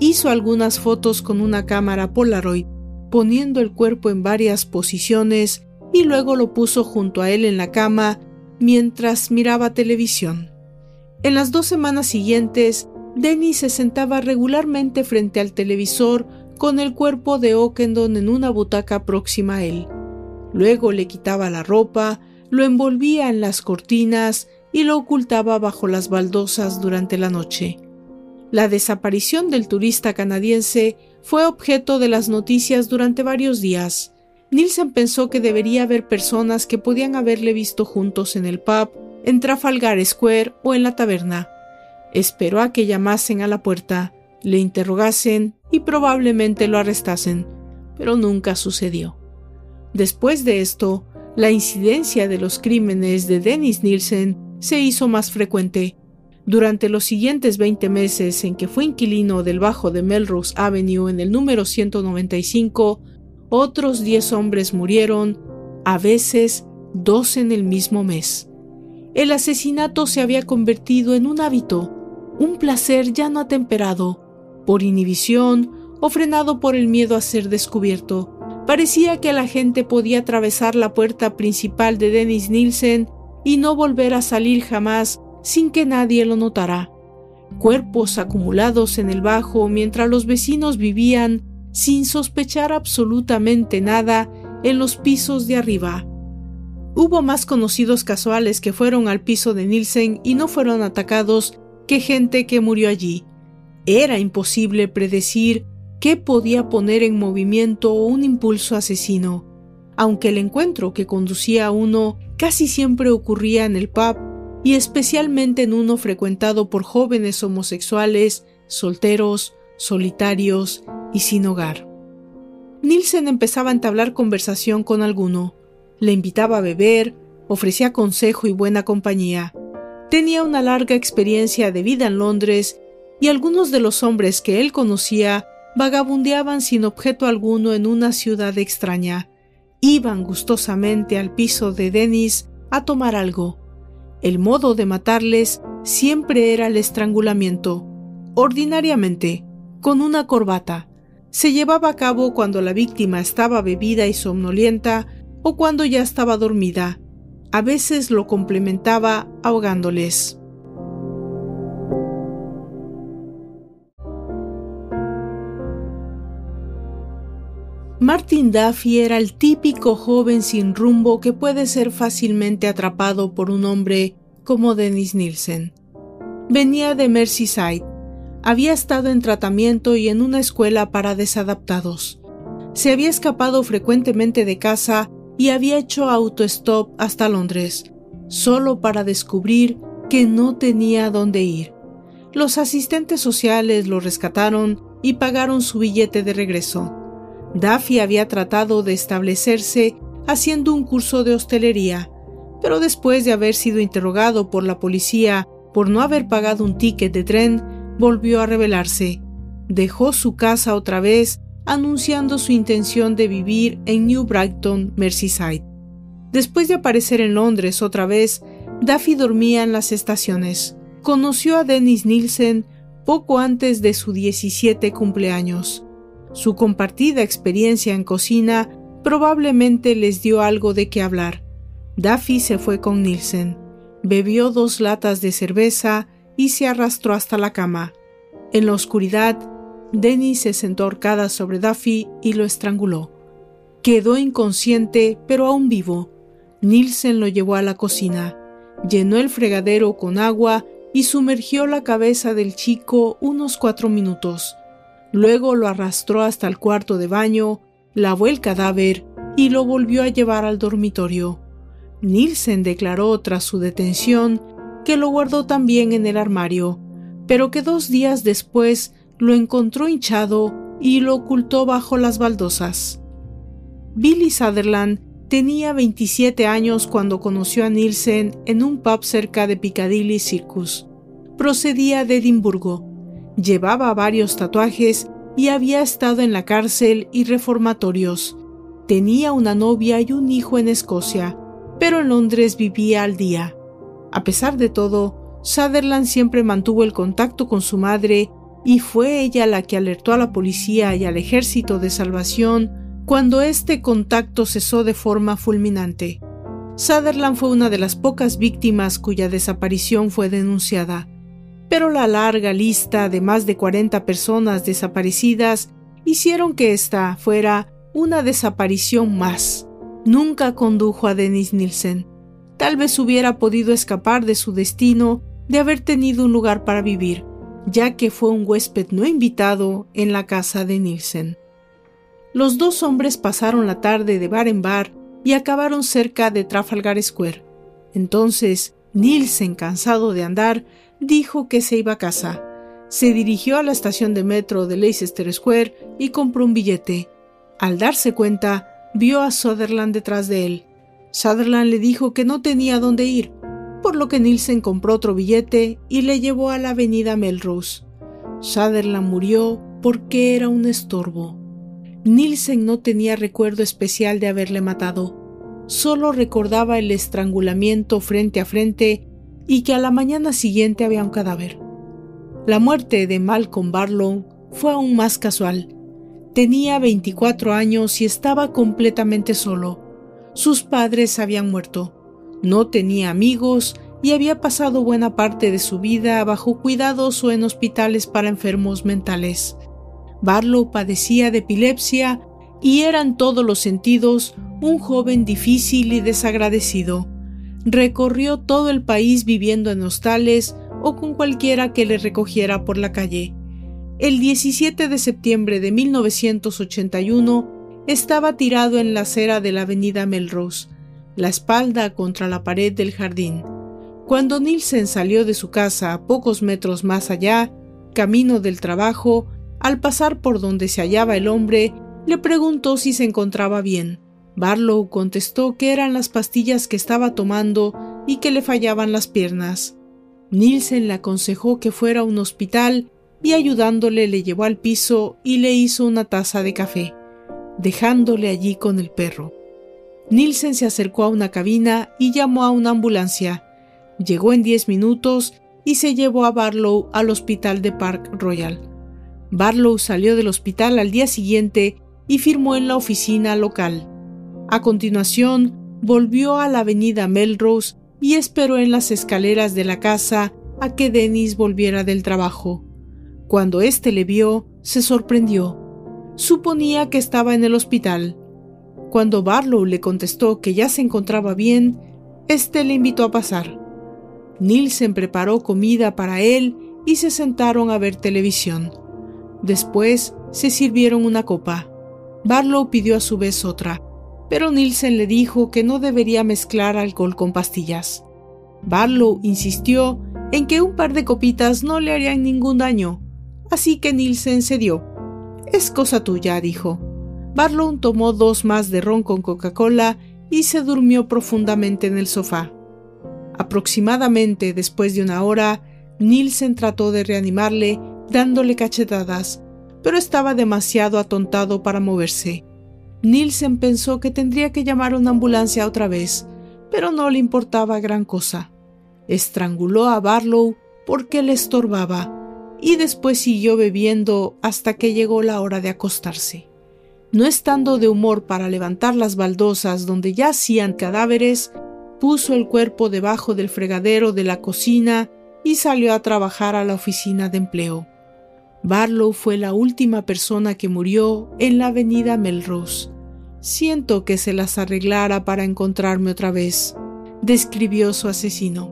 hizo algunas fotos con una cámara Polaroid, poniendo el cuerpo en varias posiciones y luego lo puso junto a él en la cama mientras miraba televisión. En las dos semanas siguientes, Denny se sentaba regularmente frente al televisor con el cuerpo de Ockendon en una butaca próxima a él. Luego le quitaba la ropa, lo envolvía en las cortinas y lo ocultaba bajo las baldosas durante la noche. La desaparición del turista canadiense fue objeto de las noticias durante varios días. Nielsen pensó que debería haber personas que podían haberle visto juntos en el pub, en Trafalgar Square o en la taberna. Esperó a que llamasen a la puerta, le interrogasen y probablemente lo arrestasen, pero nunca sucedió. Después de esto, la incidencia de los crímenes de Dennis Nielsen se hizo más frecuente. Durante los siguientes 20 meses en que fue inquilino del bajo de Melrose Avenue en el número 195, otros 10 hombres murieron, a veces dos en el mismo mes. El asesinato se había convertido en un hábito, un placer ya no atemperado, por inhibición o frenado por el miedo a ser descubierto. Parecía que la gente podía atravesar la puerta principal de Dennis Nielsen y no volver a salir jamás sin que nadie lo notara. Cuerpos acumulados en el bajo mientras los vecinos vivían sin sospechar absolutamente nada en los pisos de arriba. Hubo más conocidos casuales que fueron al piso de Nielsen y no fueron atacados que gente que murió allí. Era imposible predecir qué podía poner en movimiento un impulso asesino, aunque el encuentro que conducía a uno casi siempre ocurría en el pub y especialmente en uno frecuentado por jóvenes homosexuales, solteros, solitarios y sin hogar. Nielsen empezaba a entablar conversación con alguno, le invitaba a beber, ofrecía consejo y buena compañía. Tenía una larga experiencia de vida en Londres y algunos de los hombres que él conocía vagabundeaban sin objeto alguno en una ciudad extraña. Iban gustosamente al piso de Dennis a tomar algo. El modo de matarles siempre era el estrangulamiento, ordinariamente, con una corbata. Se llevaba a cabo cuando la víctima estaba bebida y somnolienta o cuando ya estaba dormida. A veces lo complementaba ahogándoles. Martin Duffy era el típico joven sin rumbo que puede ser fácilmente atrapado por un hombre como Dennis Nielsen. Venía de Merseyside. Había estado en tratamiento y en una escuela para desadaptados. Se había escapado frecuentemente de casa y había hecho autostop hasta Londres, solo para descubrir que no tenía dónde ir. Los asistentes sociales lo rescataron y pagaron su billete de regreso. Duffy había tratado de establecerse haciendo un curso de hostelería, pero después de haber sido interrogado por la policía por no haber pagado un ticket de tren, volvió a rebelarse. Dejó su casa otra vez, anunciando su intención de vivir en New Brighton, Merseyside. Después de aparecer en Londres otra vez, Duffy dormía en las estaciones. Conoció a Dennis Nielsen poco antes de su 17 cumpleaños. Su compartida experiencia en cocina probablemente les dio algo de qué hablar. Duffy se fue con Nielsen, bebió dos latas de cerveza y se arrastró hasta la cama. En la oscuridad, Dennis se sentó ahorcada sobre Duffy y lo estranguló. Quedó inconsciente, pero aún vivo. Nielsen lo llevó a la cocina, llenó el fregadero con agua y sumergió la cabeza del chico unos cuatro minutos. Luego lo arrastró hasta el cuarto de baño, lavó el cadáver y lo volvió a llevar al dormitorio. Nielsen declaró tras su detención que lo guardó también en el armario, pero que dos días después lo encontró hinchado y lo ocultó bajo las baldosas. Billy Sutherland tenía 27 años cuando conoció a Nielsen en un pub cerca de Piccadilly Circus. Procedía de Edimburgo Llevaba varios tatuajes y había estado en la cárcel y reformatorios. Tenía una novia y un hijo en Escocia, pero en Londres vivía al día. A pesar de todo, Sutherland siempre mantuvo el contacto con su madre y fue ella la que alertó a la policía y al ejército de salvación cuando este contacto cesó de forma fulminante. Sutherland fue una de las pocas víctimas cuya desaparición fue denunciada pero la larga lista de más de 40 personas desaparecidas hicieron que esta fuera una desaparición más. Nunca condujo a Dennis Nielsen. Tal vez hubiera podido escapar de su destino de haber tenido un lugar para vivir, ya que fue un huésped no invitado en la casa de Nielsen. Los dos hombres pasaron la tarde de bar en bar y acabaron cerca de Trafalgar Square. Entonces, Nielsen, cansado de andar, dijo que se iba a casa. Se dirigió a la estación de metro de Leicester Square y compró un billete. Al darse cuenta, vio a Sutherland detrás de él. Sutherland le dijo que no tenía dónde ir, por lo que Nielsen compró otro billete y le llevó a la avenida Melrose. Sutherland murió porque era un estorbo. Nielsen no tenía recuerdo especial de haberle matado, solo recordaba el estrangulamiento frente a frente y que a la mañana siguiente había un cadáver. La muerte de Malcolm Barlow fue aún más casual. Tenía 24 años y estaba completamente solo. Sus padres habían muerto. No tenía amigos y había pasado buena parte de su vida bajo cuidados o en hospitales para enfermos mentales. Barlow padecía de epilepsia y era en todos los sentidos un joven difícil y desagradecido. Recorrió todo el país viviendo en hostales o con cualquiera que le recogiera por la calle. El 17 de septiembre de 1981 estaba tirado en la acera de la avenida Melrose, la espalda contra la pared del jardín. Cuando Nielsen salió de su casa a pocos metros más allá, camino del trabajo, al pasar por donde se hallaba el hombre, le preguntó si se encontraba bien. Barlow contestó que eran las pastillas que estaba tomando y que le fallaban las piernas. Nielsen le aconsejó que fuera a un hospital y ayudándole le llevó al piso y le hizo una taza de café, dejándole allí con el perro. Nielsen se acercó a una cabina y llamó a una ambulancia. Llegó en diez minutos y se llevó a Barlow al hospital de Park Royal. Barlow salió del hospital al día siguiente y firmó en la oficina local. A continuación, volvió a la avenida Melrose y esperó en las escaleras de la casa a que Dennis volviera del trabajo. Cuando éste le vio, se sorprendió. Suponía que estaba en el hospital. Cuando Barlow le contestó que ya se encontraba bien, éste le invitó a pasar. Nielsen preparó comida para él y se sentaron a ver televisión. Después se sirvieron una copa. Barlow pidió a su vez otra pero Nielsen le dijo que no debería mezclar alcohol con pastillas. Barlow insistió en que un par de copitas no le harían ningún daño, así que Nielsen cedió. Es cosa tuya, dijo. Barlow tomó dos más de ron con Coca-Cola y se durmió profundamente en el sofá. Aproximadamente después de una hora, Nielsen trató de reanimarle dándole cachetadas, pero estaba demasiado atontado para moverse. Nielsen pensó que tendría que llamar una ambulancia otra vez, pero no le importaba gran cosa. Estranguló a Barlow porque le estorbaba y después siguió bebiendo hasta que llegó la hora de acostarse. No estando de humor para levantar las baldosas donde yacían cadáveres, puso el cuerpo debajo del fregadero de la cocina y salió a trabajar a la oficina de empleo. Barlow fue la última persona que murió en la avenida Melrose. Siento que se las arreglara para encontrarme otra vez, describió su asesino.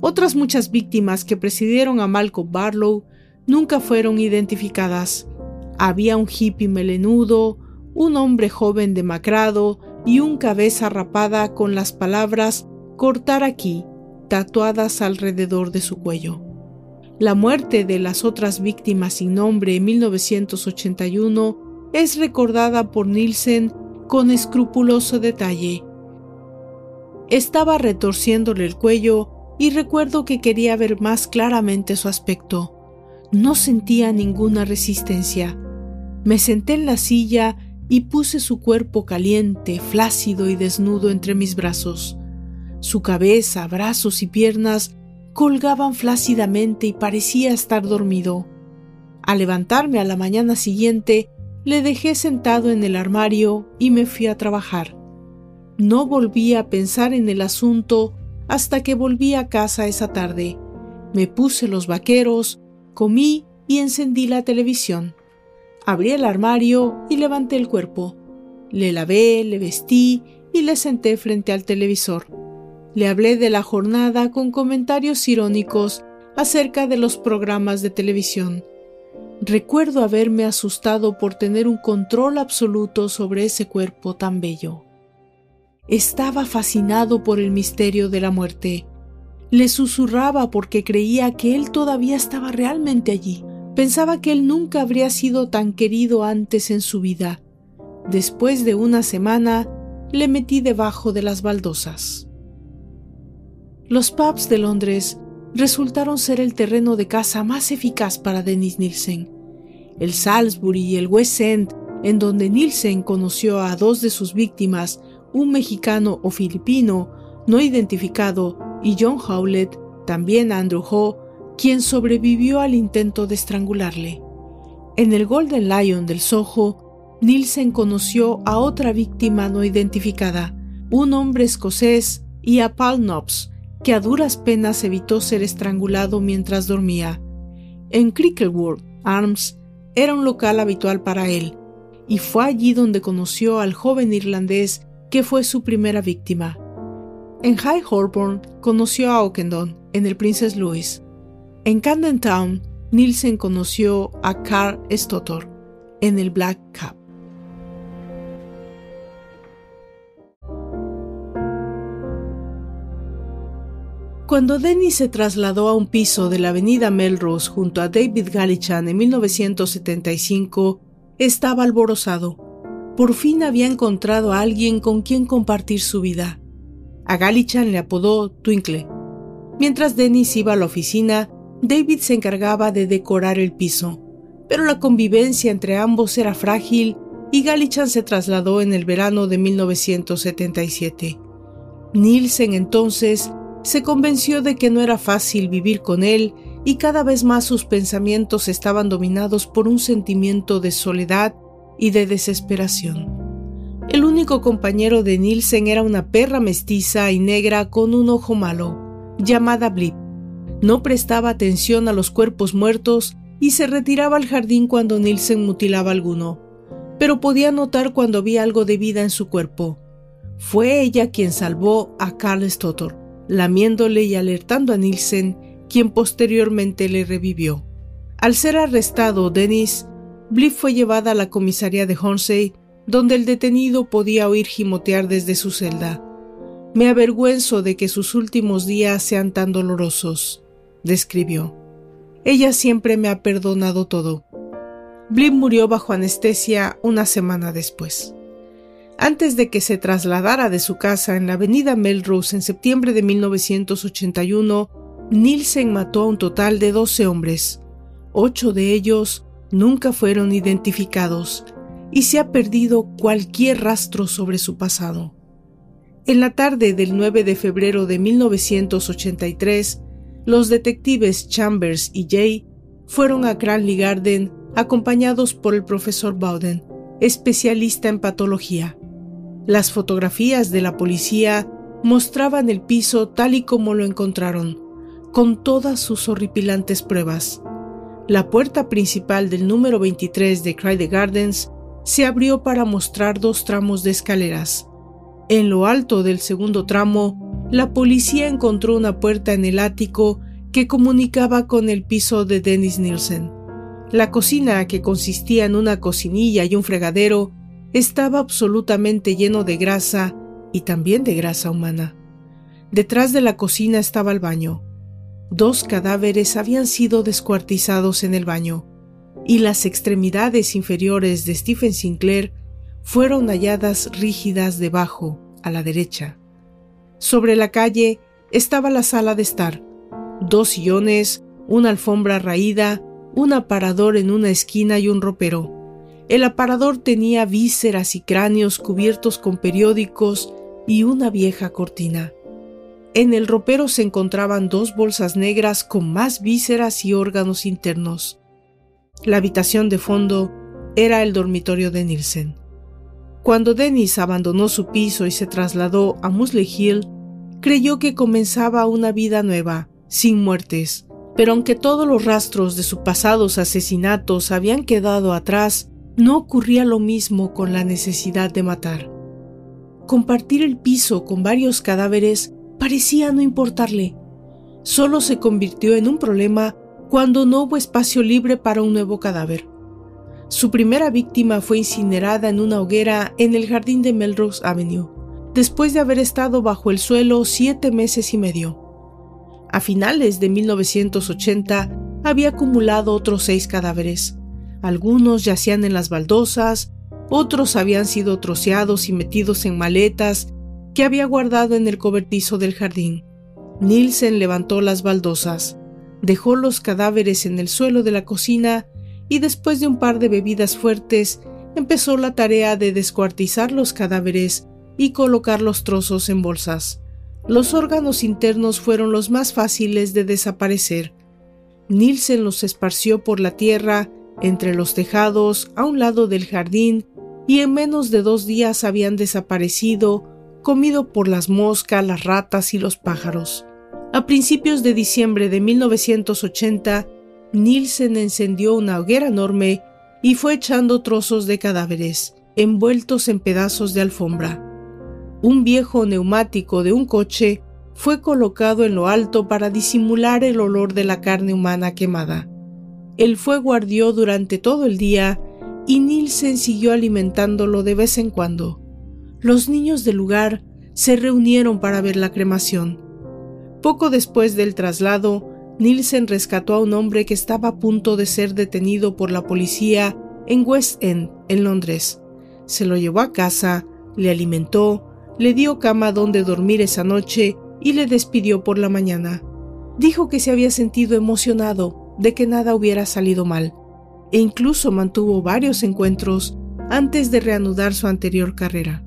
Otras muchas víctimas que presidieron a Malcolm Barlow nunca fueron identificadas. Había un hippie melenudo, un hombre joven demacrado y un cabeza rapada con las palabras cortar aquí tatuadas alrededor de su cuello. La muerte de las otras víctimas sin nombre en 1981 es recordada por Nielsen con escrupuloso detalle. Estaba retorciéndole el cuello y recuerdo que quería ver más claramente su aspecto. No sentía ninguna resistencia. Me senté en la silla y puse su cuerpo caliente, flácido y desnudo entre mis brazos. Su cabeza, brazos y piernas colgaban flácidamente y parecía estar dormido. Al levantarme a la mañana siguiente, le dejé sentado en el armario y me fui a trabajar. No volví a pensar en el asunto hasta que volví a casa esa tarde. Me puse los vaqueros, comí y encendí la televisión. Abrí el armario y levanté el cuerpo. Le lavé, le vestí y le senté frente al televisor. Le hablé de la jornada con comentarios irónicos acerca de los programas de televisión. Recuerdo haberme asustado por tener un control absoluto sobre ese cuerpo tan bello. Estaba fascinado por el misterio de la muerte. Le susurraba porque creía que él todavía estaba realmente allí. Pensaba que él nunca habría sido tan querido antes en su vida. Después de una semana, le metí debajo de las baldosas. Los pubs de Londres resultaron ser el terreno de caza más eficaz para Dennis Nielsen. El Salisbury y el West End, en donde Nielsen conoció a dos de sus víctimas, un mexicano o filipino no identificado y John Howlett, también Andrew Ho, quien sobrevivió al intento de estrangularle. En el Golden Lion del Soho, Nielsen conoció a otra víctima no identificada, un hombre escocés, y a Paul Knobs, que a duras penas evitó ser estrangulado mientras dormía. En Cricklewood Arms era un local habitual para él, y fue allí donde conoció al joven irlandés que fue su primera víctima. En High Holborn conoció a Ockendon en el Princess Louis. En Camden Town, Nielsen conoció a Carl Stotter en el Black Cap. Cuando Dennis se trasladó a un piso de la avenida Melrose junto a David Gallichan en 1975, estaba alborozado. Por fin había encontrado a alguien con quien compartir su vida. A Gallichan le apodó Twinkle. Mientras Dennis iba a la oficina, David se encargaba de decorar el piso, pero la convivencia entre ambos era frágil y Gallichan se trasladó en el verano de 1977. Nielsen entonces se convenció de que no era fácil vivir con él y cada vez más sus pensamientos estaban dominados por un sentimiento de soledad y de desesperación. El único compañero de Nielsen era una perra mestiza y negra con un ojo malo, llamada Blip. No prestaba atención a los cuerpos muertos y se retiraba al jardín cuando Nielsen mutilaba alguno, pero podía notar cuando había algo de vida en su cuerpo. Fue ella quien salvó a Carl Stotter lamiéndole y alertando a Nielsen, quien posteriormente le revivió. Al ser arrestado, Dennis, Bliff fue llevada a la comisaría de Hornsey, donde el detenido podía oír gimotear desde su celda. Me avergüenzo de que sus últimos días sean tan dolorosos, describió. Ella siempre me ha perdonado todo. Bliff murió bajo anestesia una semana después. Antes de que se trasladara de su casa en la avenida Melrose en septiembre de 1981, Nielsen mató a un total de 12 hombres. Ocho de ellos nunca fueron identificados y se ha perdido cualquier rastro sobre su pasado. En la tarde del 9 de febrero de 1983, los detectives Chambers y Jay fueron a Cranley Garden acompañados por el profesor Bowden, especialista en patología. Las fotografías de la policía mostraban el piso tal y como lo encontraron, con todas sus horripilantes pruebas. La puerta principal del número 23 de Cry the Gardens se abrió para mostrar dos tramos de escaleras. En lo alto del segundo tramo, la policía encontró una puerta en el ático que comunicaba con el piso de Dennis Nielsen. La cocina, que consistía en una cocinilla y un fregadero, estaba absolutamente lleno de grasa y también de grasa humana. Detrás de la cocina estaba el baño. Dos cadáveres habían sido descuartizados en el baño, y las extremidades inferiores de Stephen Sinclair fueron halladas rígidas debajo, a la derecha. Sobre la calle estaba la sala de estar, dos sillones, una alfombra raída, un aparador en una esquina y un ropero. El aparador tenía vísceras y cráneos cubiertos con periódicos y una vieja cortina. En el ropero se encontraban dos bolsas negras con más vísceras y órganos internos. La habitación de fondo era el dormitorio de Nielsen. Cuando Dennis abandonó su piso y se trasladó a Musley Hill, creyó que comenzaba una vida nueva, sin muertes. Pero aunque todos los rastros de sus pasados asesinatos habían quedado atrás, no ocurría lo mismo con la necesidad de matar. Compartir el piso con varios cadáveres parecía no importarle. solo se convirtió en un problema cuando no hubo espacio libre para un nuevo cadáver. Su primera víctima fue incinerada en una hoguera en el jardín de Melrose Avenue, después de haber estado bajo el suelo siete meses y medio. A finales de 1980 había acumulado otros seis cadáveres. Algunos yacían en las baldosas, otros habían sido troceados y metidos en maletas que había guardado en el cobertizo del jardín. Nielsen levantó las baldosas, dejó los cadáveres en el suelo de la cocina y después de un par de bebidas fuertes empezó la tarea de descuartizar los cadáveres y colocar los trozos en bolsas. Los órganos internos fueron los más fáciles de desaparecer. Nielsen los esparció por la tierra, entre los tejados, a un lado del jardín, y en menos de dos días habían desaparecido, comido por las moscas, las ratas y los pájaros. A principios de diciembre de 1980, Nielsen encendió una hoguera enorme y fue echando trozos de cadáveres, envueltos en pedazos de alfombra. Un viejo neumático de un coche fue colocado en lo alto para disimular el olor de la carne humana quemada. El fuego ardió durante todo el día y Nielsen siguió alimentándolo de vez en cuando. Los niños del lugar se reunieron para ver la cremación. Poco después del traslado, Nielsen rescató a un hombre que estaba a punto de ser detenido por la policía en West End, en Londres. Se lo llevó a casa, le alimentó, le dio cama donde dormir esa noche y le despidió por la mañana. Dijo que se había sentido emocionado de que nada hubiera salido mal, e incluso mantuvo varios encuentros antes de reanudar su anterior carrera.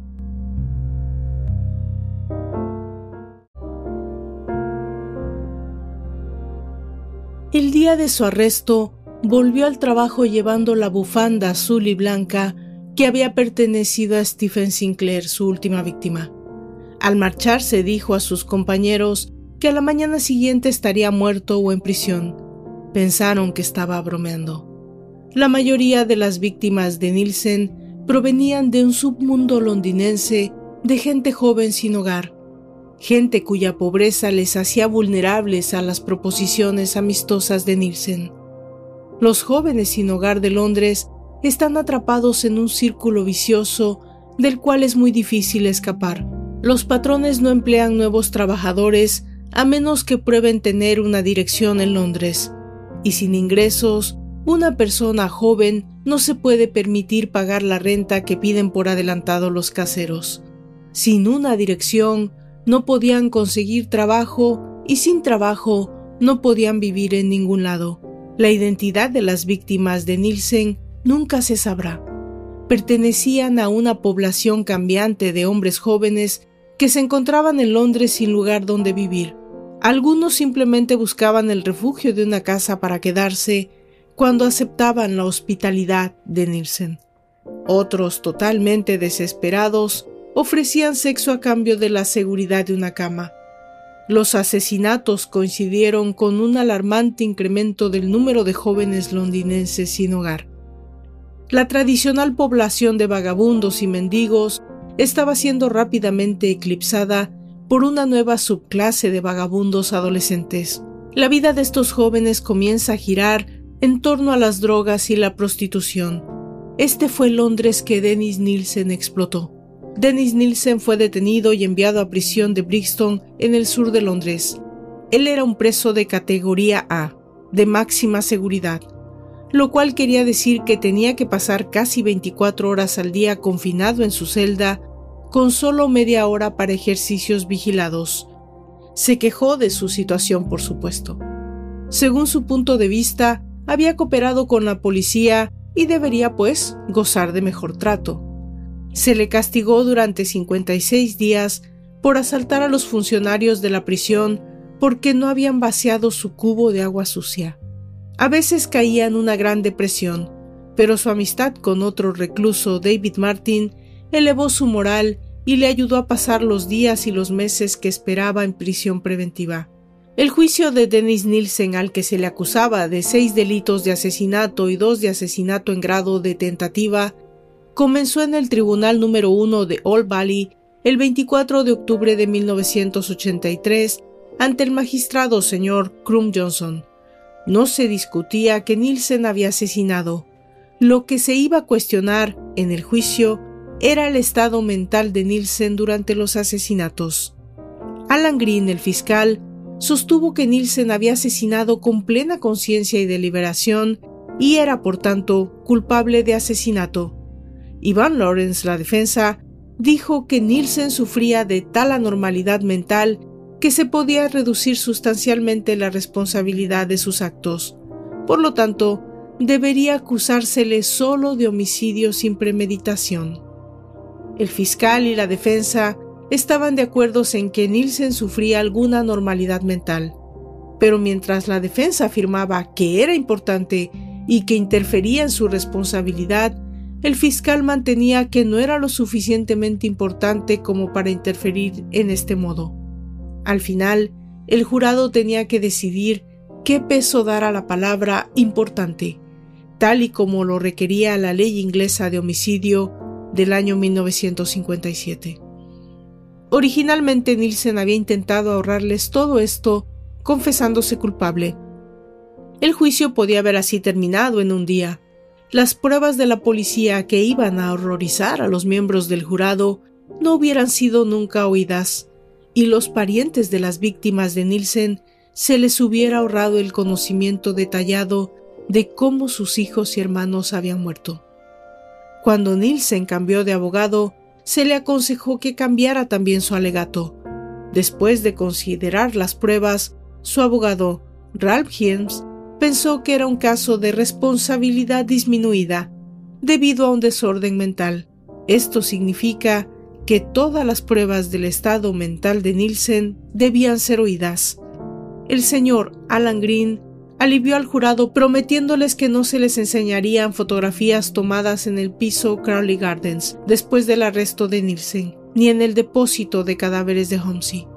El día de su arresto, volvió al trabajo llevando la bufanda azul y blanca que había pertenecido a Stephen Sinclair, su última víctima. Al marcharse dijo a sus compañeros que a la mañana siguiente estaría muerto o en prisión. Pensaron que estaba bromeando. La mayoría de las víctimas de Nielsen provenían de un submundo londinense de gente joven sin hogar, gente cuya pobreza les hacía vulnerables a las proposiciones amistosas de Nielsen. Los jóvenes sin hogar de Londres están atrapados en un círculo vicioso del cual es muy difícil escapar. Los patrones no emplean nuevos trabajadores a menos que prueben tener una dirección en Londres, y sin ingresos, una persona joven no se puede permitir pagar la renta que piden por adelantado los caseros. Sin una dirección, no podían conseguir trabajo y sin trabajo no podían vivir en ningún lado. La identidad de las víctimas de Nielsen nunca se sabrá. Pertenecían a una población cambiante de hombres jóvenes que se encontraban en Londres sin lugar donde vivir. Algunos simplemente buscaban el refugio de una casa para quedarse cuando aceptaban la hospitalidad de Nielsen. Otros, totalmente desesperados, ofrecían sexo a cambio de la seguridad de una cama. Los asesinatos coincidieron con un alarmante incremento del número de jóvenes londinenses sin hogar. La tradicional población de vagabundos y mendigos estaba siendo rápidamente eclipsada por una nueva subclase de vagabundos adolescentes. La vida de estos jóvenes comienza a girar en torno a las drogas y la prostitución. Este fue Londres que Dennis Nielsen explotó. Dennis Nielsen fue detenido y enviado a prisión de Brixton en el sur de Londres. Él era un preso de categoría A, de máxima seguridad, lo cual quería decir que tenía que pasar casi 24 horas al día confinado en su celda, con solo media hora para ejercicios vigilados. Se quejó de su situación, por supuesto. Según su punto de vista, había cooperado con la policía y debería, pues, gozar de mejor trato. Se le castigó durante 56 días por asaltar a los funcionarios de la prisión porque no habían vaciado su cubo de agua sucia. A veces caía en una gran depresión, pero su amistad con otro recluso, David Martin, elevó su moral y le ayudó a pasar los días y los meses que esperaba en prisión preventiva. El juicio de Dennis Nielsen, al que se le acusaba de seis delitos de asesinato y dos de asesinato en grado de tentativa, comenzó en el Tribunal número 1 de Old Valley el 24 de octubre de 1983 ante el magistrado señor Crum Johnson. No se discutía que Nielsen había asesinado. Lo que se iba a cuestionar en el juicio era el estado mental de Nielsen durante los asesinatos. Alan Green, el fiscal, sostuvo que Nielsen había asesinado con plena conciencia y deliberación y era, por tanto, culpable de asesinato. Ivan Lawrence, la defensa, dijo que Nielsen sufría de tal anormalidad mental que se podía reducir sustancialmente la responsabilidad de sus actos. Por lo tanto, debería acusársele solo de homicidio sin premeditación. El fiscal y la defensa estaban de acuerdo en que Nielsen sufría alguna anormalidad mental, pero mientras la defensa afirmaba que era importante y que interfería en su responsabilidad, el fiscal mantenía que no era lo suficientemente importante como para interferir en este modo. Al final, el jurado tenía que decidir qué peso dar a la palabra importante, tal y como lo requería la ley inglesa de homicidio del año 1957. Originalmente Nielsen había intentado ahorrarles todo esto confesándose culpable. El juicio podía haber así terminado en un día. Las pruebas de la policía que iban a horrorizar a los miembros del jurado no hubieran sido nunca oídas, y los parientes de las víctimas de Nielsen se les hubiera ahorrado el conocimiento detallado de cómo sus hijos y hermanos habían muerto. Cuando Nielsen cambió de abogado, se le aconsejó que cambiara también su alegato. Después de considerar las pruebas, su abogado, Ralph Helms, pensó que era un caso de responsabilidad disminuida debido a un desorden mental. Esto significa que todas las pruebas del estado mental de Nielsen debían ser oídas. El señor Alan Green alivió al jurado prometiéndoles que no se les enseñarían fotografías tomadas en el piso Crowley Gardens después del arresto de Nielsen, ni en el depósito de cadáveres de Homsey.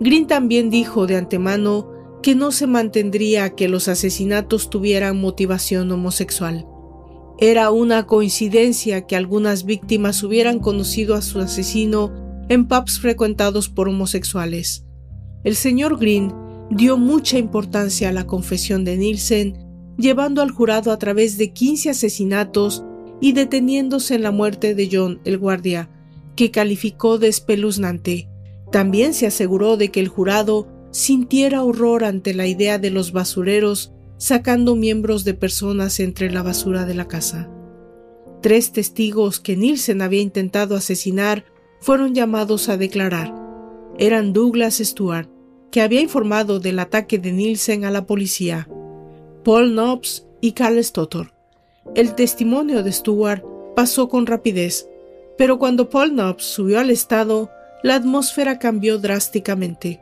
Green también dijo de antemano que no se mantendría que los asesinatos tuvieran motivación homosexual. Era una coincidencia que algunas víctimas hubieran conocido a su asesino en pubs frecuentados por homosexuales. El señor Green dio mucha importancia a la confesión de Nielsen, llevando al jurado a través de 15 asesinatos y deteniéndose en la muerte de John el guardia, que calificó de espeluznante. También se aseguró de que el jurado sintiera horror ante la idea de los basureros sacando miembros de personas entre la basura de la casa. Tres testigos que Nielsen había intentado asesinar fueron llamados a declarar. Eran Douglas Stewart, que había informado del ataque de Nielsen a la policía, Paul Knobs y Carl Stotter. El testimonio de Stewart pasó con rapidez, pero cuando Paul Knobs subió al estado, la atmósfera cambió drásticamente.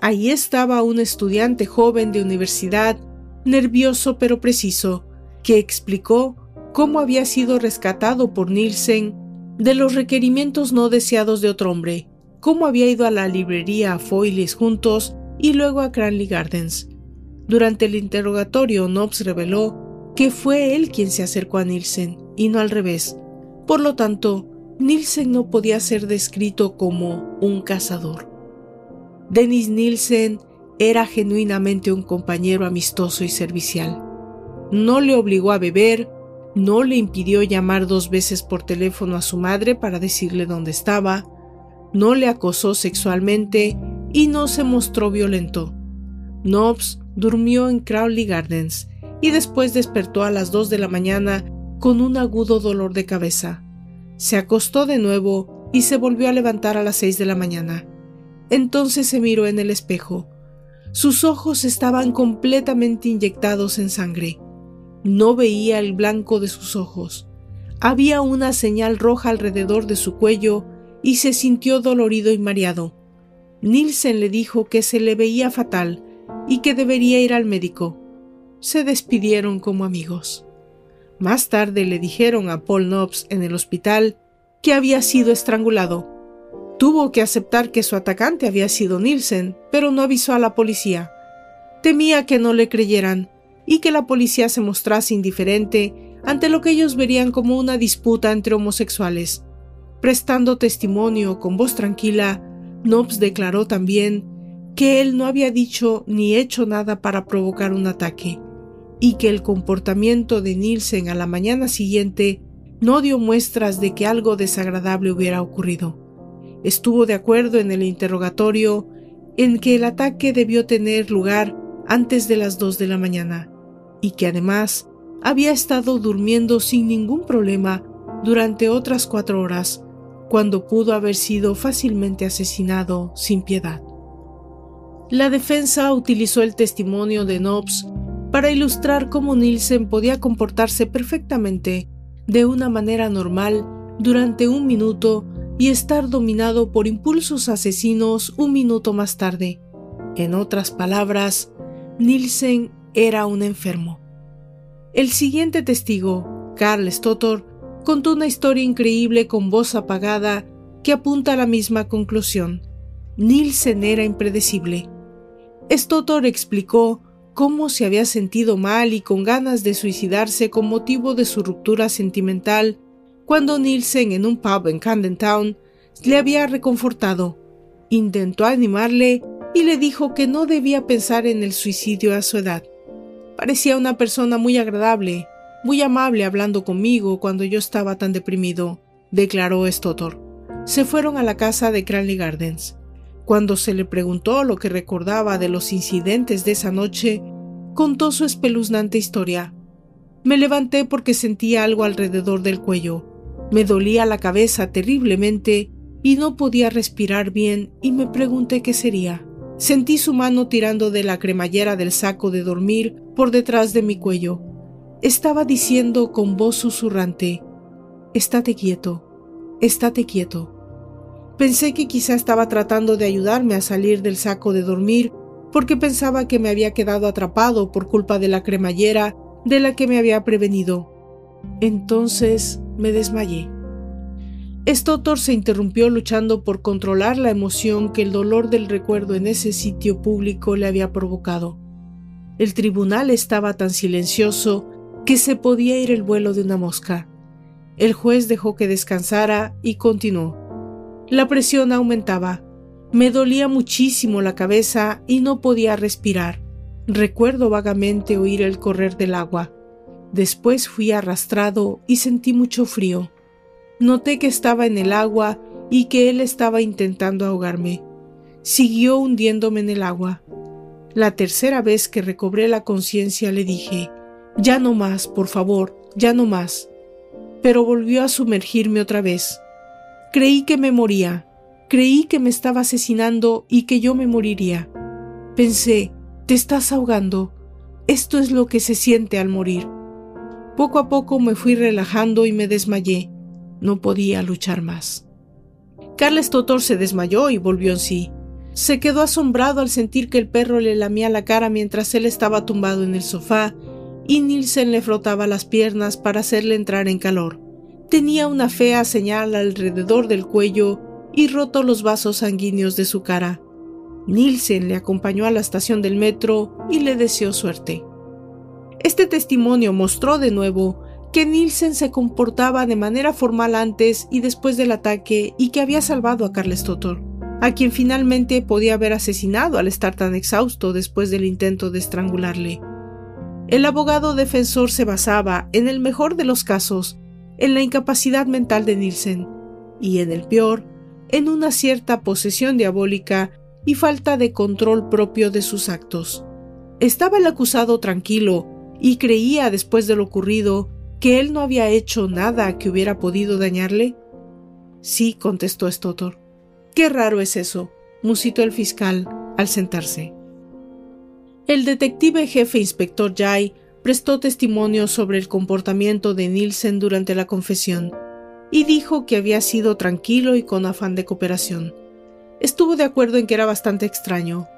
Allí estaba un estudiante joven de universidad, nervioso pero preciso, que explicó cómo había sido rescatado por Nielsen de los requerimientos no deseados de otro hombre cómo había ido a la librería a Foyles juntos y luego a Cranley Gardens. Durante el interrogatorio, Nobbs reveló que fue él quien se acercó a Nielsen y no al revés. Por lo tanto, Nielsen no podía ser descrito como un cazador. Dennis Nielsen era genuinamente un compañero amistoso y servicial. No le obligó a beber, no le impidió llamar dos veces por teléfono a su madre para decirle dónde estaba, no le acosó sexualmente y no se mostró violento. Nobbs durmió en Crowley Gardens y después despertó a las dos de la mañana con un agudo dolor de cabeza. Se acostó de nuevo y se volvió a levantar a las seis de la mañana. Entonces se miró en el espejo. Sus ojos estaban completamente inyectados en sangre. No veía el blanco de sus ojos. Había una señal roja alrededor de su cuello y se sintió dolorido y mareado. Nielsen le dijo que se le veía fatal y que debería ir al médico. Se despidieron como amigos. Más tarde le dijeron a Paul Knobs en el hospital que había sido estrangulado. Tuvo que aceptar que su atacante había sido Nielsen, pero no avisó a la policía. Temía que no le creyeran y que la policía se mostrase indiferente ante lo que ellos verían como una disputa entre homosexuales. Prestando testimonio con voz tranquila, Nobbs declaró también que él no había dicho ni hecho nada para provocar un ataque, y que el comportamiento de Nielsen a la mañana siguiente no dio muestras de que algo desagradable hubiera ocurrido. Estuvo de acuerdo en el interrogatorio en que el ataque debió tener lugar antes de las dos de la mañana y que además había estado durmiendo sin ningún problema durante otras cuatro horas, cuando pudo haber sido fácilmente asesinado sin piedad. La defensa utilizó el testimonio de Nobs para ilustrar cómo Nielsen podía comportarse perfectamente de una manera normal durante un minuto y estar dominado por impulsos asesinos un minuto más tarde. En otras palabras, Nielsen era un enfermo. El siguiente testigo, Carl Stotor, contó una historia increíble con voz apagada que apunta a la misma conclusión. Nielsen era impredecible. Stotor explicó cómo se había sentido mal y con ganas de suicidarse con motivo de su ruptura sentimental cuando Nielsen en un pub en Camden Town le había reconfortado. Intentó animarle y le dijo que no debía pensar en el suicidio a su edad. Parecía una persona muy agradable, muy amable hablando conmigo cuando yo estaba tan deprimido, declaró Stotor. Se fueron a la casa de Cranley Gardens. Cuando se le preguntó lo que recordaba de los incidentes de esa noche, contó su espeluznante historia. Me levanté porque sentía algo alrededor del cuello. Me dolía la cabeza terriblemente y no podía respirar bien y me pregunté qué sería. Sentí su mano tirando de la cremallera del saco de dormir por detrás de mi cuello. Estaba diciendo con voz susurrante, Estate quieto, estate quieto. Pensé que quizá estaba tratando de ayudarme a salir del saco de dormir porque pensaba que me había quedado atrapado por culpa de la cremallera de la que me había prevenido. Entonces me desmayé. Stotor se interrumpió luchando por controlar la emoción que el dolor del recuerdo en ese sitio público le había provocado. El tribunal estaba tan silencioso que se podía ir el vuelo de una mosca. El juez dejó que descansara y continuó. La presión aumentaba. Me dolía muchísimo la cabeza y no podía respirar. Recuerdo vagamente oír el correr del agua. Después fui arrastrado y sentí mucho frío. Noté que estaba en el agua y que él estaba intentando ahogarme. Siguió hundiéndome en el agua. La tercera vez que recobré la conciencia le dije, ya no más, por favor, ya no más. Pero volvió a sumergirme otra vez. Creí que me moría, creí que me estaba asesinando y que yo me moriría. Pensé, te estás ahogando, esto es lo que se siente al morir. Poco a poco me fui relajando y me desmayé. No podía luchar más. Carles Totor se desmayó y volvió en sí. Se quedó asombrado al sentir que el perro le lamía la cara mientras él estaba tumbado en el sofá y Nielsen le frotaba las piernas para hacerle entrar en calor. Tenía una fea señal alrededor del cuello y roto los vasos sanguíneos de su cara. Nielsen le acompañó a la estación del metro y le deseó suerte. Este testimonio mostró de nuevo que Nielsen se comportaba de manera formal antes y después del ataque y que había salvado a Carles Totor, a quien finalmente podía haber asesinado al estar tan exhausto después del intento de estrangularle. El abogado defensor se basaba, en el mejor de los casos, en la incapacidad mental de Nielsen y en el peor, en una cierta posesión diabólica y falta de control propio de sus actos. Estaba el acusado tranquilo y creía después de lo ocurrido que él no había hecho nada que hubiera podido dañarle. Sí, contestó Stotor. Qué raro es eso, musitó el fiscal al sentarse. El detective jefe inspector Jay prestó testimonio sobre el comportamiento de Nielsen durante la confesión y dijo que había sido tranquilo y con afán de cooperación. Estuvo de acuerdo en que era bastante extraño,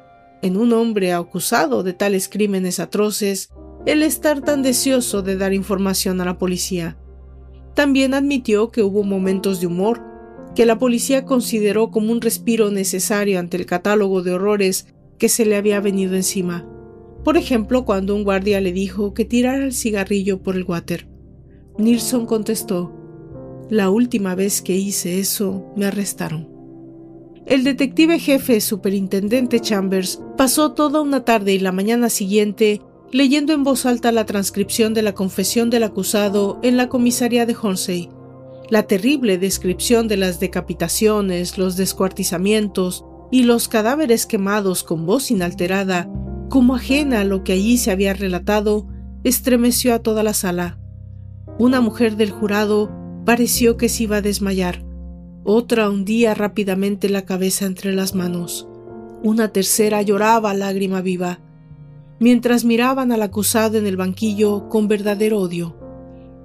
en un hombre acusado de tales crímenes atroces, el estar tan deseoso de dar información a la policía. También admitió que hubo momentos de humor, que la policía consideró como un respiro necesario ante el catálogo de horrores que se le había venido encima. Por ejemplo, cuando un guardia le dijo que tirara el cigarrillo por el water. Nilsson contestó, La última vez que hice eso, me arrestaron. El detective jefe superintendente Chambers pasó toda una tarde y la mañana siguiente leyendo en voz alta la transcripción de la confesión del acusado en la comisaría de Hornsey. La terrible descripción de las decapitaciones, los descuartizamientos y los cadáveres quemados con voz inalterada, como ajena a lo que allí se había relatado, estremeció a toda la sala. Una mujer del jurado pareció que se iba a desmayar. Otra hundía rápidamente la cabeza entre las manos. Una tercera lloraba lágrima viva, mientras miraban al acusado en el banquillo con verdadero odio.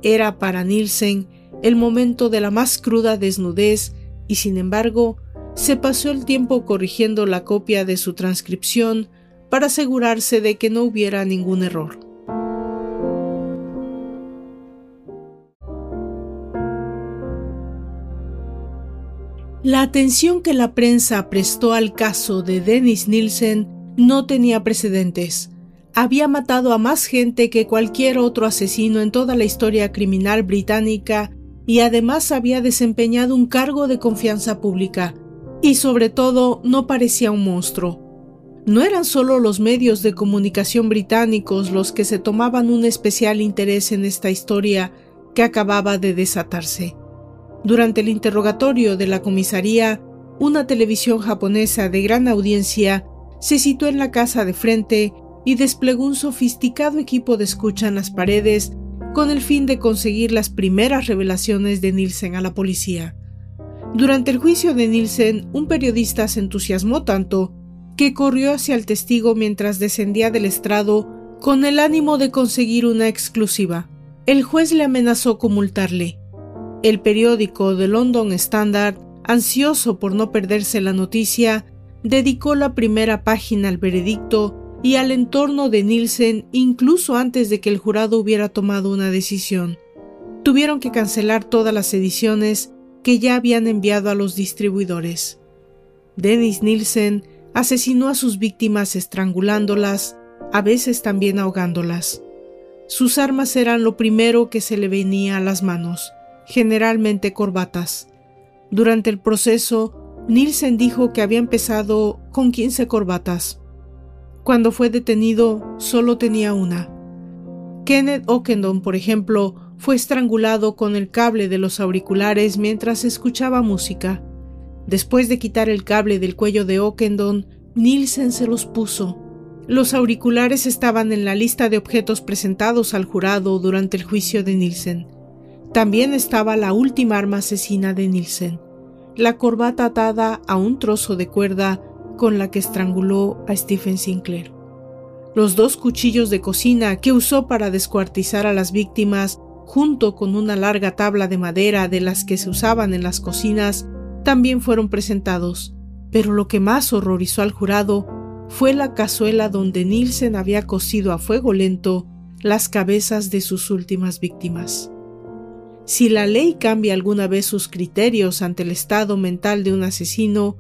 Era para Nielsen el momento de la más cruda desnudez y sin embargo se pasó el tiempo corrigiendo la copia de su transcripción para asegurarse de que no hubiera ningún error. La atención que la prensa prestó al caso de Dennis Nielsen no tenía precedentes. Había matado a más gente que cualquier otro asesino en toda la historia criminal británica y además había desempeñado un cargo de confianza pública, y sobre todo no parecía un monstruo. No eran solo los medios de comunicación británicos los que se tomaban un especial interés en esta historia que acababa de desatarse. Durante el interrogatorio de la comisaría, una televisión japonesa de gran audiencia se situó en la casa de frente y desplegó un sofisticado equipo de escucha en las paredes con el fin de conseguir las primeras revelaciones de Nielsen a la policía. Durante el juicio de Nielsen, un periodista se entusiasmó tanto que corrió hacia el testigo mientras descendía del estrado con el ánimo de conseguir una exclusiva. El juez le amenazó con multarle. El periódico The London Standard, ansioso por no perderse la noticia, dedicó la primera página al veredicto y al entorno de Nielsen incluso antes de que el jurado hubiera tomado una decisión. Tuvieron que cancelar todas las ediciones que ya habían enviado a los distribuidores. Dennis Nielsen asesinó a sus víctimas estrangulándolas, a veces también ahogándolas. Sus armas eran lo primero que se le venía a las manos, generalmente corbatas. Durante el proceso, Nielsen dijo que había empezado con 15 corbatas. Cuando fue detenido, solo tenía una. Kenneth Ockendon, por ejemplo, fue estrangulado con el cable de los auriculares mientras escuchaba música. Después de quitar el cable del cuello de Ockendon, Nielsen se los puso. Los auriculares estaban en la lista de objetos presentados al jurado durante el juicio de Nielsen. También estaba la última arma asesina de Nielsen, la corbata atada a un trozo de cuerda con la que estranguló a Stephen Sinclair. Los dos cuchillos de cocina que usó para descuartizar a las víctimas, junto con una larga tabla de madera de las que se usaban en las cocinas, también fueron presentados. Pero lo que más horrorizó al jurado fue la cazuela donde Nielsen había cocido a fuego lento las cabezas de sus últimas víctimas. Si la ley cambia alguna vez sus criterios ante el estado mental de un asesino,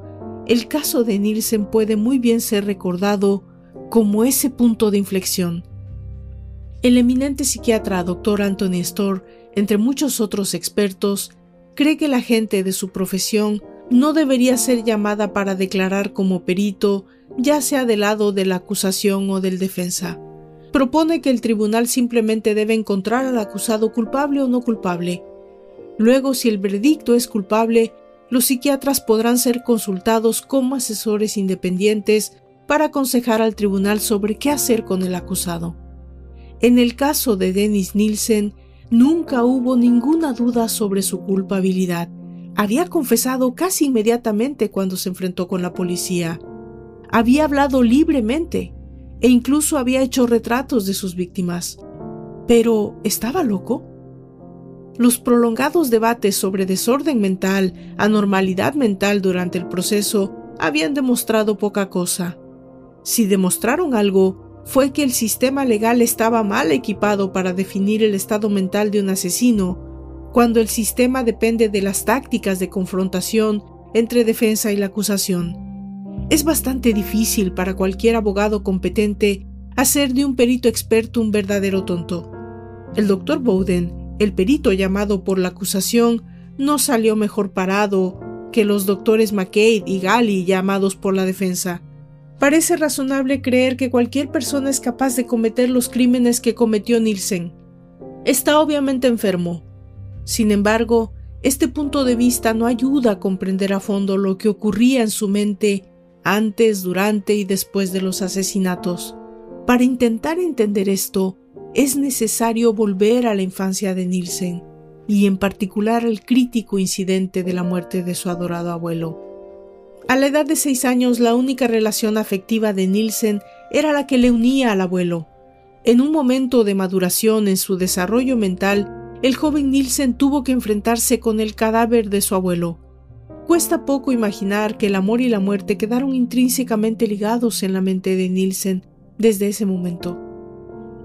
el caso de Nielsen puede muy bien ser recordado como ese punto de inflexión. El eminente psiquiatra Dr. Anthony Storr, entre muchos otros expertos, cree que la gente de su profesión no debería ser llamada para declarar como perito, ya sea del lado de la acusación o del defensa. Propone que el tribunal simplemente debe encontrar al acusado culpable o no culpable. Luego, si el veredicto es culpable, los psiquiatras podrán ser consultados como asesores independientes para aconsejar al tribunal sobre qué hacer con el acusado. En el caso de Dennis Nielsen, nunca hubo ninguna duda sobre su culpabilidad. Había confesado casi inmediatamente cuando se enfrentó con la policía. Había hablado libremente e incluso había hecho retratos de sus víctimas. Pero, ¿estaba loco? Los prolongados debates sobre desorden mental, anormalidad mental durante el proceso habían demostrado poca cosa. Si demostraron algo, fue que el sistema legal estaba mal equipado para definir el estado mental de un asesino, cuando el sistema depende de las tácticas de confrontación entre defensa y la acusación. Es bastante difícil para cualquier abogado competente hacer de un perito experto un verdadero tonto. El doctor Bowden el perito llamado por la acusación no salió mejor parado que los doctores McCabe y Gali llamados por la defensa. Parece razonable creer que cualquier persona es capaz de cometer los crímenes que cometió Nielsen. Está obviamente enfermo. Sin embargo, este punto de vista no ayuda a comprender a fondo lo que ocurría en su mente antes, durante y después de los asesinatos. Para intentar entender esto, es necesario volver a la infancia de Nielsen y en particular al crítico incidente de la muerte de su adorado abuelo. A la edad de seis años, la única relación afectiva de Nielsen era la que le unía al abuelo. En un momento de maduración en su desarrollo mental, el joven Nielsen tuvo que enfrentarse con el cadáver de su abuelo. Cuesta poco imaginar que el amor y la muerte quedaron intrínsecamente ligados en la mente de Nielsen desde ese momento.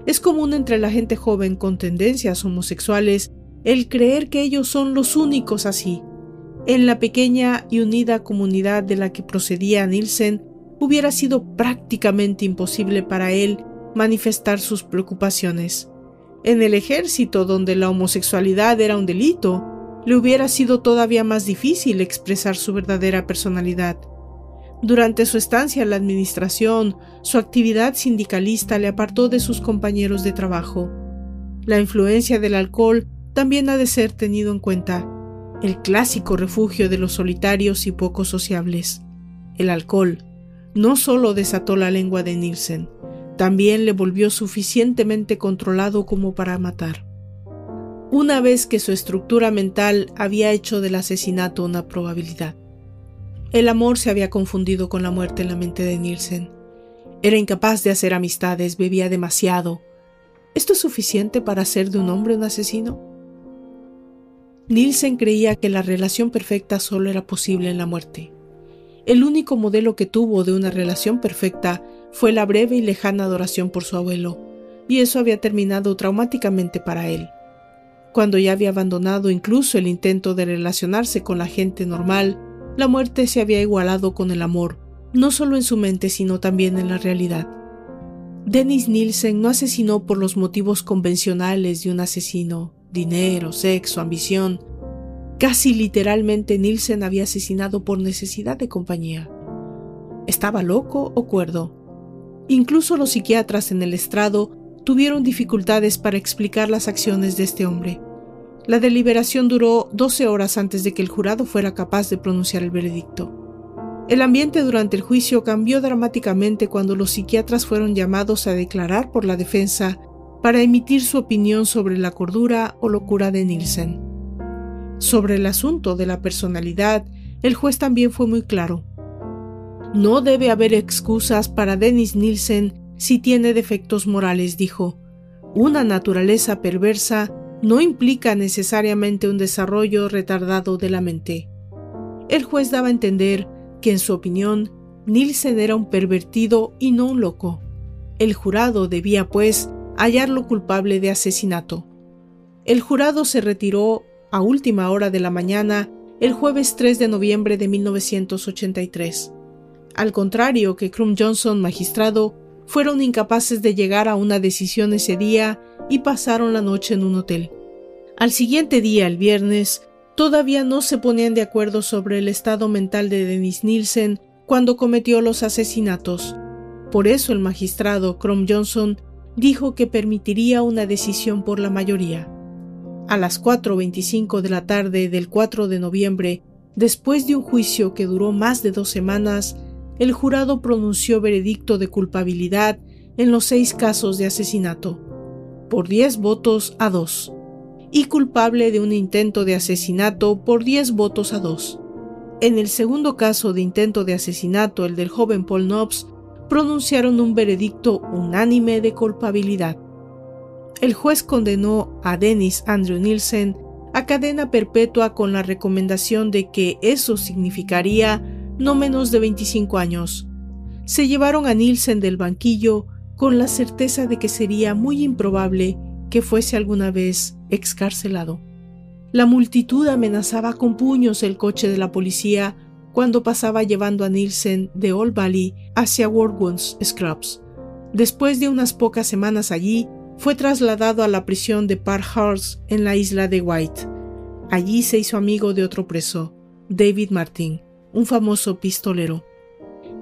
Es común entre la gente joven con tendencias homosexuales el creer que ellos son los únicos así. En la pequeña y unida comunidad de la que procedía Nielsen, hubiera sido prácticamente imposible para él manifestar sus preocupaciones. En el ejército, donde la homosexualidad era un delito, le hubiera sido todavía más difícil expresar su verdadera personalidad. Durante su estancia en la administración, su actividad sindicalista le apartó de sus compañeros de trabajo. La influencia del alcohol también ha de ser tenido en cuenta, el clásico refugio de los solitarios y poco sociables. El alcohol no solo desató la lengua de Nielsen, también le volvió suficientemente controlado como para matar. Una vez que su estructura mental había hecho del asesinato una probabilidad. El amor se había confundido con la muerte en la mente de Nielsen. Era incapaz de hacer amistades, bebía demasiado. ¿Esto es suficiente para hacer de un hombre un asesino? Nielsen creía que la relación perfecta solo era posible en la muerte. El único modelo que tuvo de una relación perfecta fue la breve y lejana adoración por su abuelo, y eso había terminado traumáticamente para él. Cuando ya había abandonado incluso el intento de relacionarse con la gente normal, la muerte se había igualado con el amor, no solo en su mente, sino también en la realidad. Dennis Nielsen no asesinó por los motivos convencionales de un asesino, dinero, sexo, ambición. Casi literalmente Nielsen había asesinado por necesidad de compañía. ¿Estaba loco o cuerdo? Incluso los psiquiatras en el estrado tuvieron dificultades para explicar las acciones de este hombre. La deliberación duró 12 horas antes de que el jurado fuera capaz de pronunciar el veredicto. El ambiente durante el juicio cambió dramáticamente cuando los psiquiatras fueron llamados a declarar por la defensa para emitir su opinión sobre la cordura o locura de Nielsen. Sobre el asunto de la personalidad, el juez también fue muy claro. No debe haber excusas para Dennis Nielsen si tiene defectos morales, dijo. Una naturaleza perversa no implica necesariamente un desarrollo retardado de la mente. El juez daba a entender que, en su opinión, Nielsen era un pervertido y no un loco. El jurado debía, pues, hallarlo culpable de asesinato. El jurado se retiró a última hora de la mañana el jueves 3 de noviembre de 1983. Al contrario que Crum Johnson, magistrado, fueron incapaces de llegar a una decisión ese día y pasaron la noche en un hotel. Al siguiente día, el viernes, todavía no se ponían de acuerdo sobre el estado mental de Dennis Nielsen cuando cometió los asesinatos. Por eso el magistrado Crum Johnson dijo que permitiría una decisión por la mayoría. A las 4.25 de la tarde del 4 de noviembre, después de un juicio que duró más de dos semanas, el jurado pronunció veredicto de culpabilidad en los seis casos de asesinato, por diez votos a dos, y culpable de un intento de asesinato por diez votos a dos. En el segundo caso de intento de asesinato, el del joven Paul Knobs, pronunciaron un veredicto unánime de culpabilidad. El juez condenó a Dennis Andrew Nielsen a cadena perpetua con la recomendación de que eso significaría no menos de 25 años. Se llevaron a Nielsen del banquillo con la certeza de que sería muy improbable que fuese alguna vez excarcelado. La multitud amenazaba con puños el coche de la policía cuando pasaba llevando a Nielsen de Old Valley hacia Workwood's Scrubs. Después de unas pocas semanas allí, fue trasladado a la prisión de Parkhurst en la isla de White. Allí se hizo amigo de otro preso, David Martin, un famoso pistolero.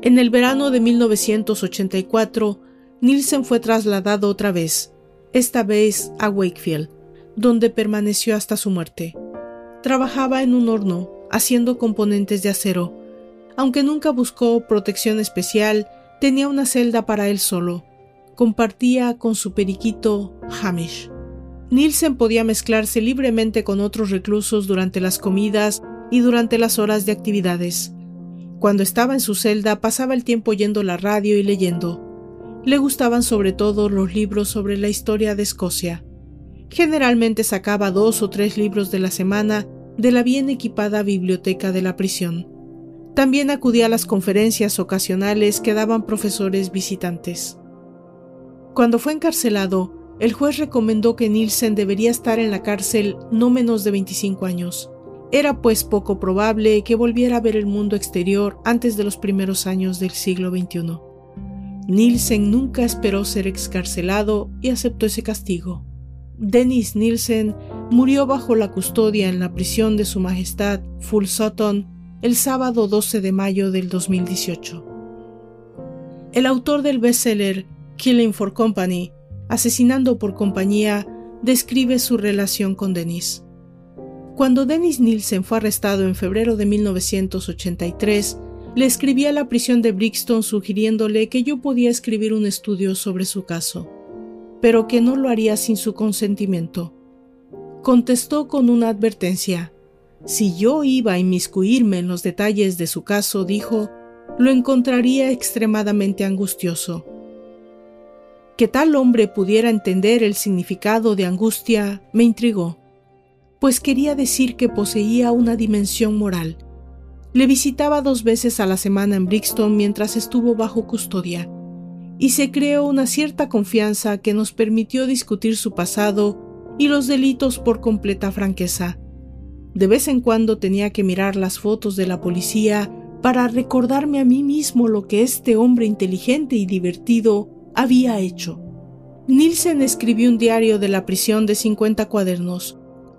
En el verano de 1984, Nielsen fue trasladado otra vez, esta vez a Wakefield, donde permaneció hasta su muerte. Trabajaba en un horno, haciendo componentes de acero. Aunque nunca buscó protección especial, tenía una celda para él solo. Compartía con su periquito Hamish. Nielsen podía mezclarse libremente con otros reclusos durante las comidas y durante las horas de actividades. Cuando estaba en su celda pasaba el tiempo oyendo la radio y leyendo. Le gustaban sobre todo los libros sobre la historia de Escocia. Generalmente sacaba dos o tres libros de la semana de la bien equipada biblioteca de la prisión. También acudía a las conferencias ocasionales que daban profesores visitantes. Cuando fue encarcelado, el juez recomendó que Nielsen debería estar en la cárcel no menos de 25 años. Era pues poco probable que volviera a ver el mundo exterior antes de los primeros años del siglo XXI. Nielsen nunca esperó ser excarcelado y aceptó ese castigo. Dennis Nielsen murió bajo la custodia en la prisión de Su Majestad Full Sutton el sábado 12 de mayo del 2018. El autor del bestseller Killing for Company, Asesinando por compañía, describe su relación con Dennis. Cuando Dennis Nielsen fue arrestado en febrero de 1983, le escribí a la prisión de Brixton sugiriéndole que yo podía escribir un estudio sobre su caso pero que no lo haría sin su consentimiento. Contestó con una advertencia. Si yo iba a inmiscuirme en los detalles de su caso, dijo, lo encontraría extremadamente angustioso. Que tal hombre pudiera entender el significado de angustia me intrigó, pues quería decir que poseía una dimensión moral. Le visitaba dos veces a la semana en Brixton mientras estuvo bajo custodia y se creó una cierta confianza que nos permitió discutir su pasado y los delitos por completa franqueza. De vez en cuando tenía que mirar las fotos de la policía para recordarme a mí mismo lo que este hombre inteligente y divertido había hecho. Nielsen escribió un diario de la prisión de 50 cuadernos,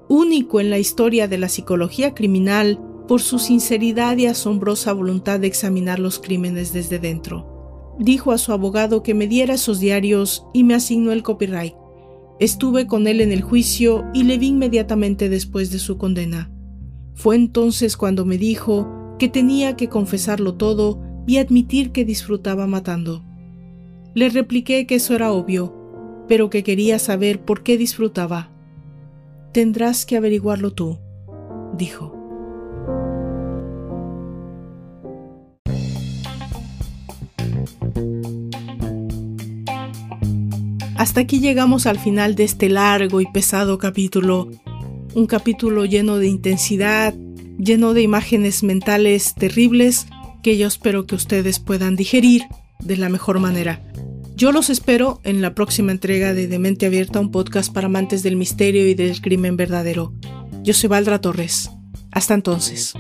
único en la historia de la psicología criminal por su sinceridad y asombrosa voluntad de examinar los crímenes desde dentro dijo a su abogado que me diera esos diarios y me asignó el copyright. Estuve con él en el juicio y le vi inmediatamente después de su condena. Fue entonces cuando me dijo que tenía que confesarlo todo y admitir que disfrutaba matando. Le repliqué que eso era obvio, pero que quería saber por qué disfrutaba. Tendrás que averiguarlo tú, dijo. Hasta aquí llegamos al final de este largo y pesado capítulo, un capítulo lleno de intensidad, lleno de imágenes mentales terribles que yo espero que ustedes puedan digerir de la mejor manera. Yo los espero en la próxima entrega de Demente Abierta, un podcast para amantes del misterio y del crimen verdadero. Yo soy Valdra Torres. Hasta entonces.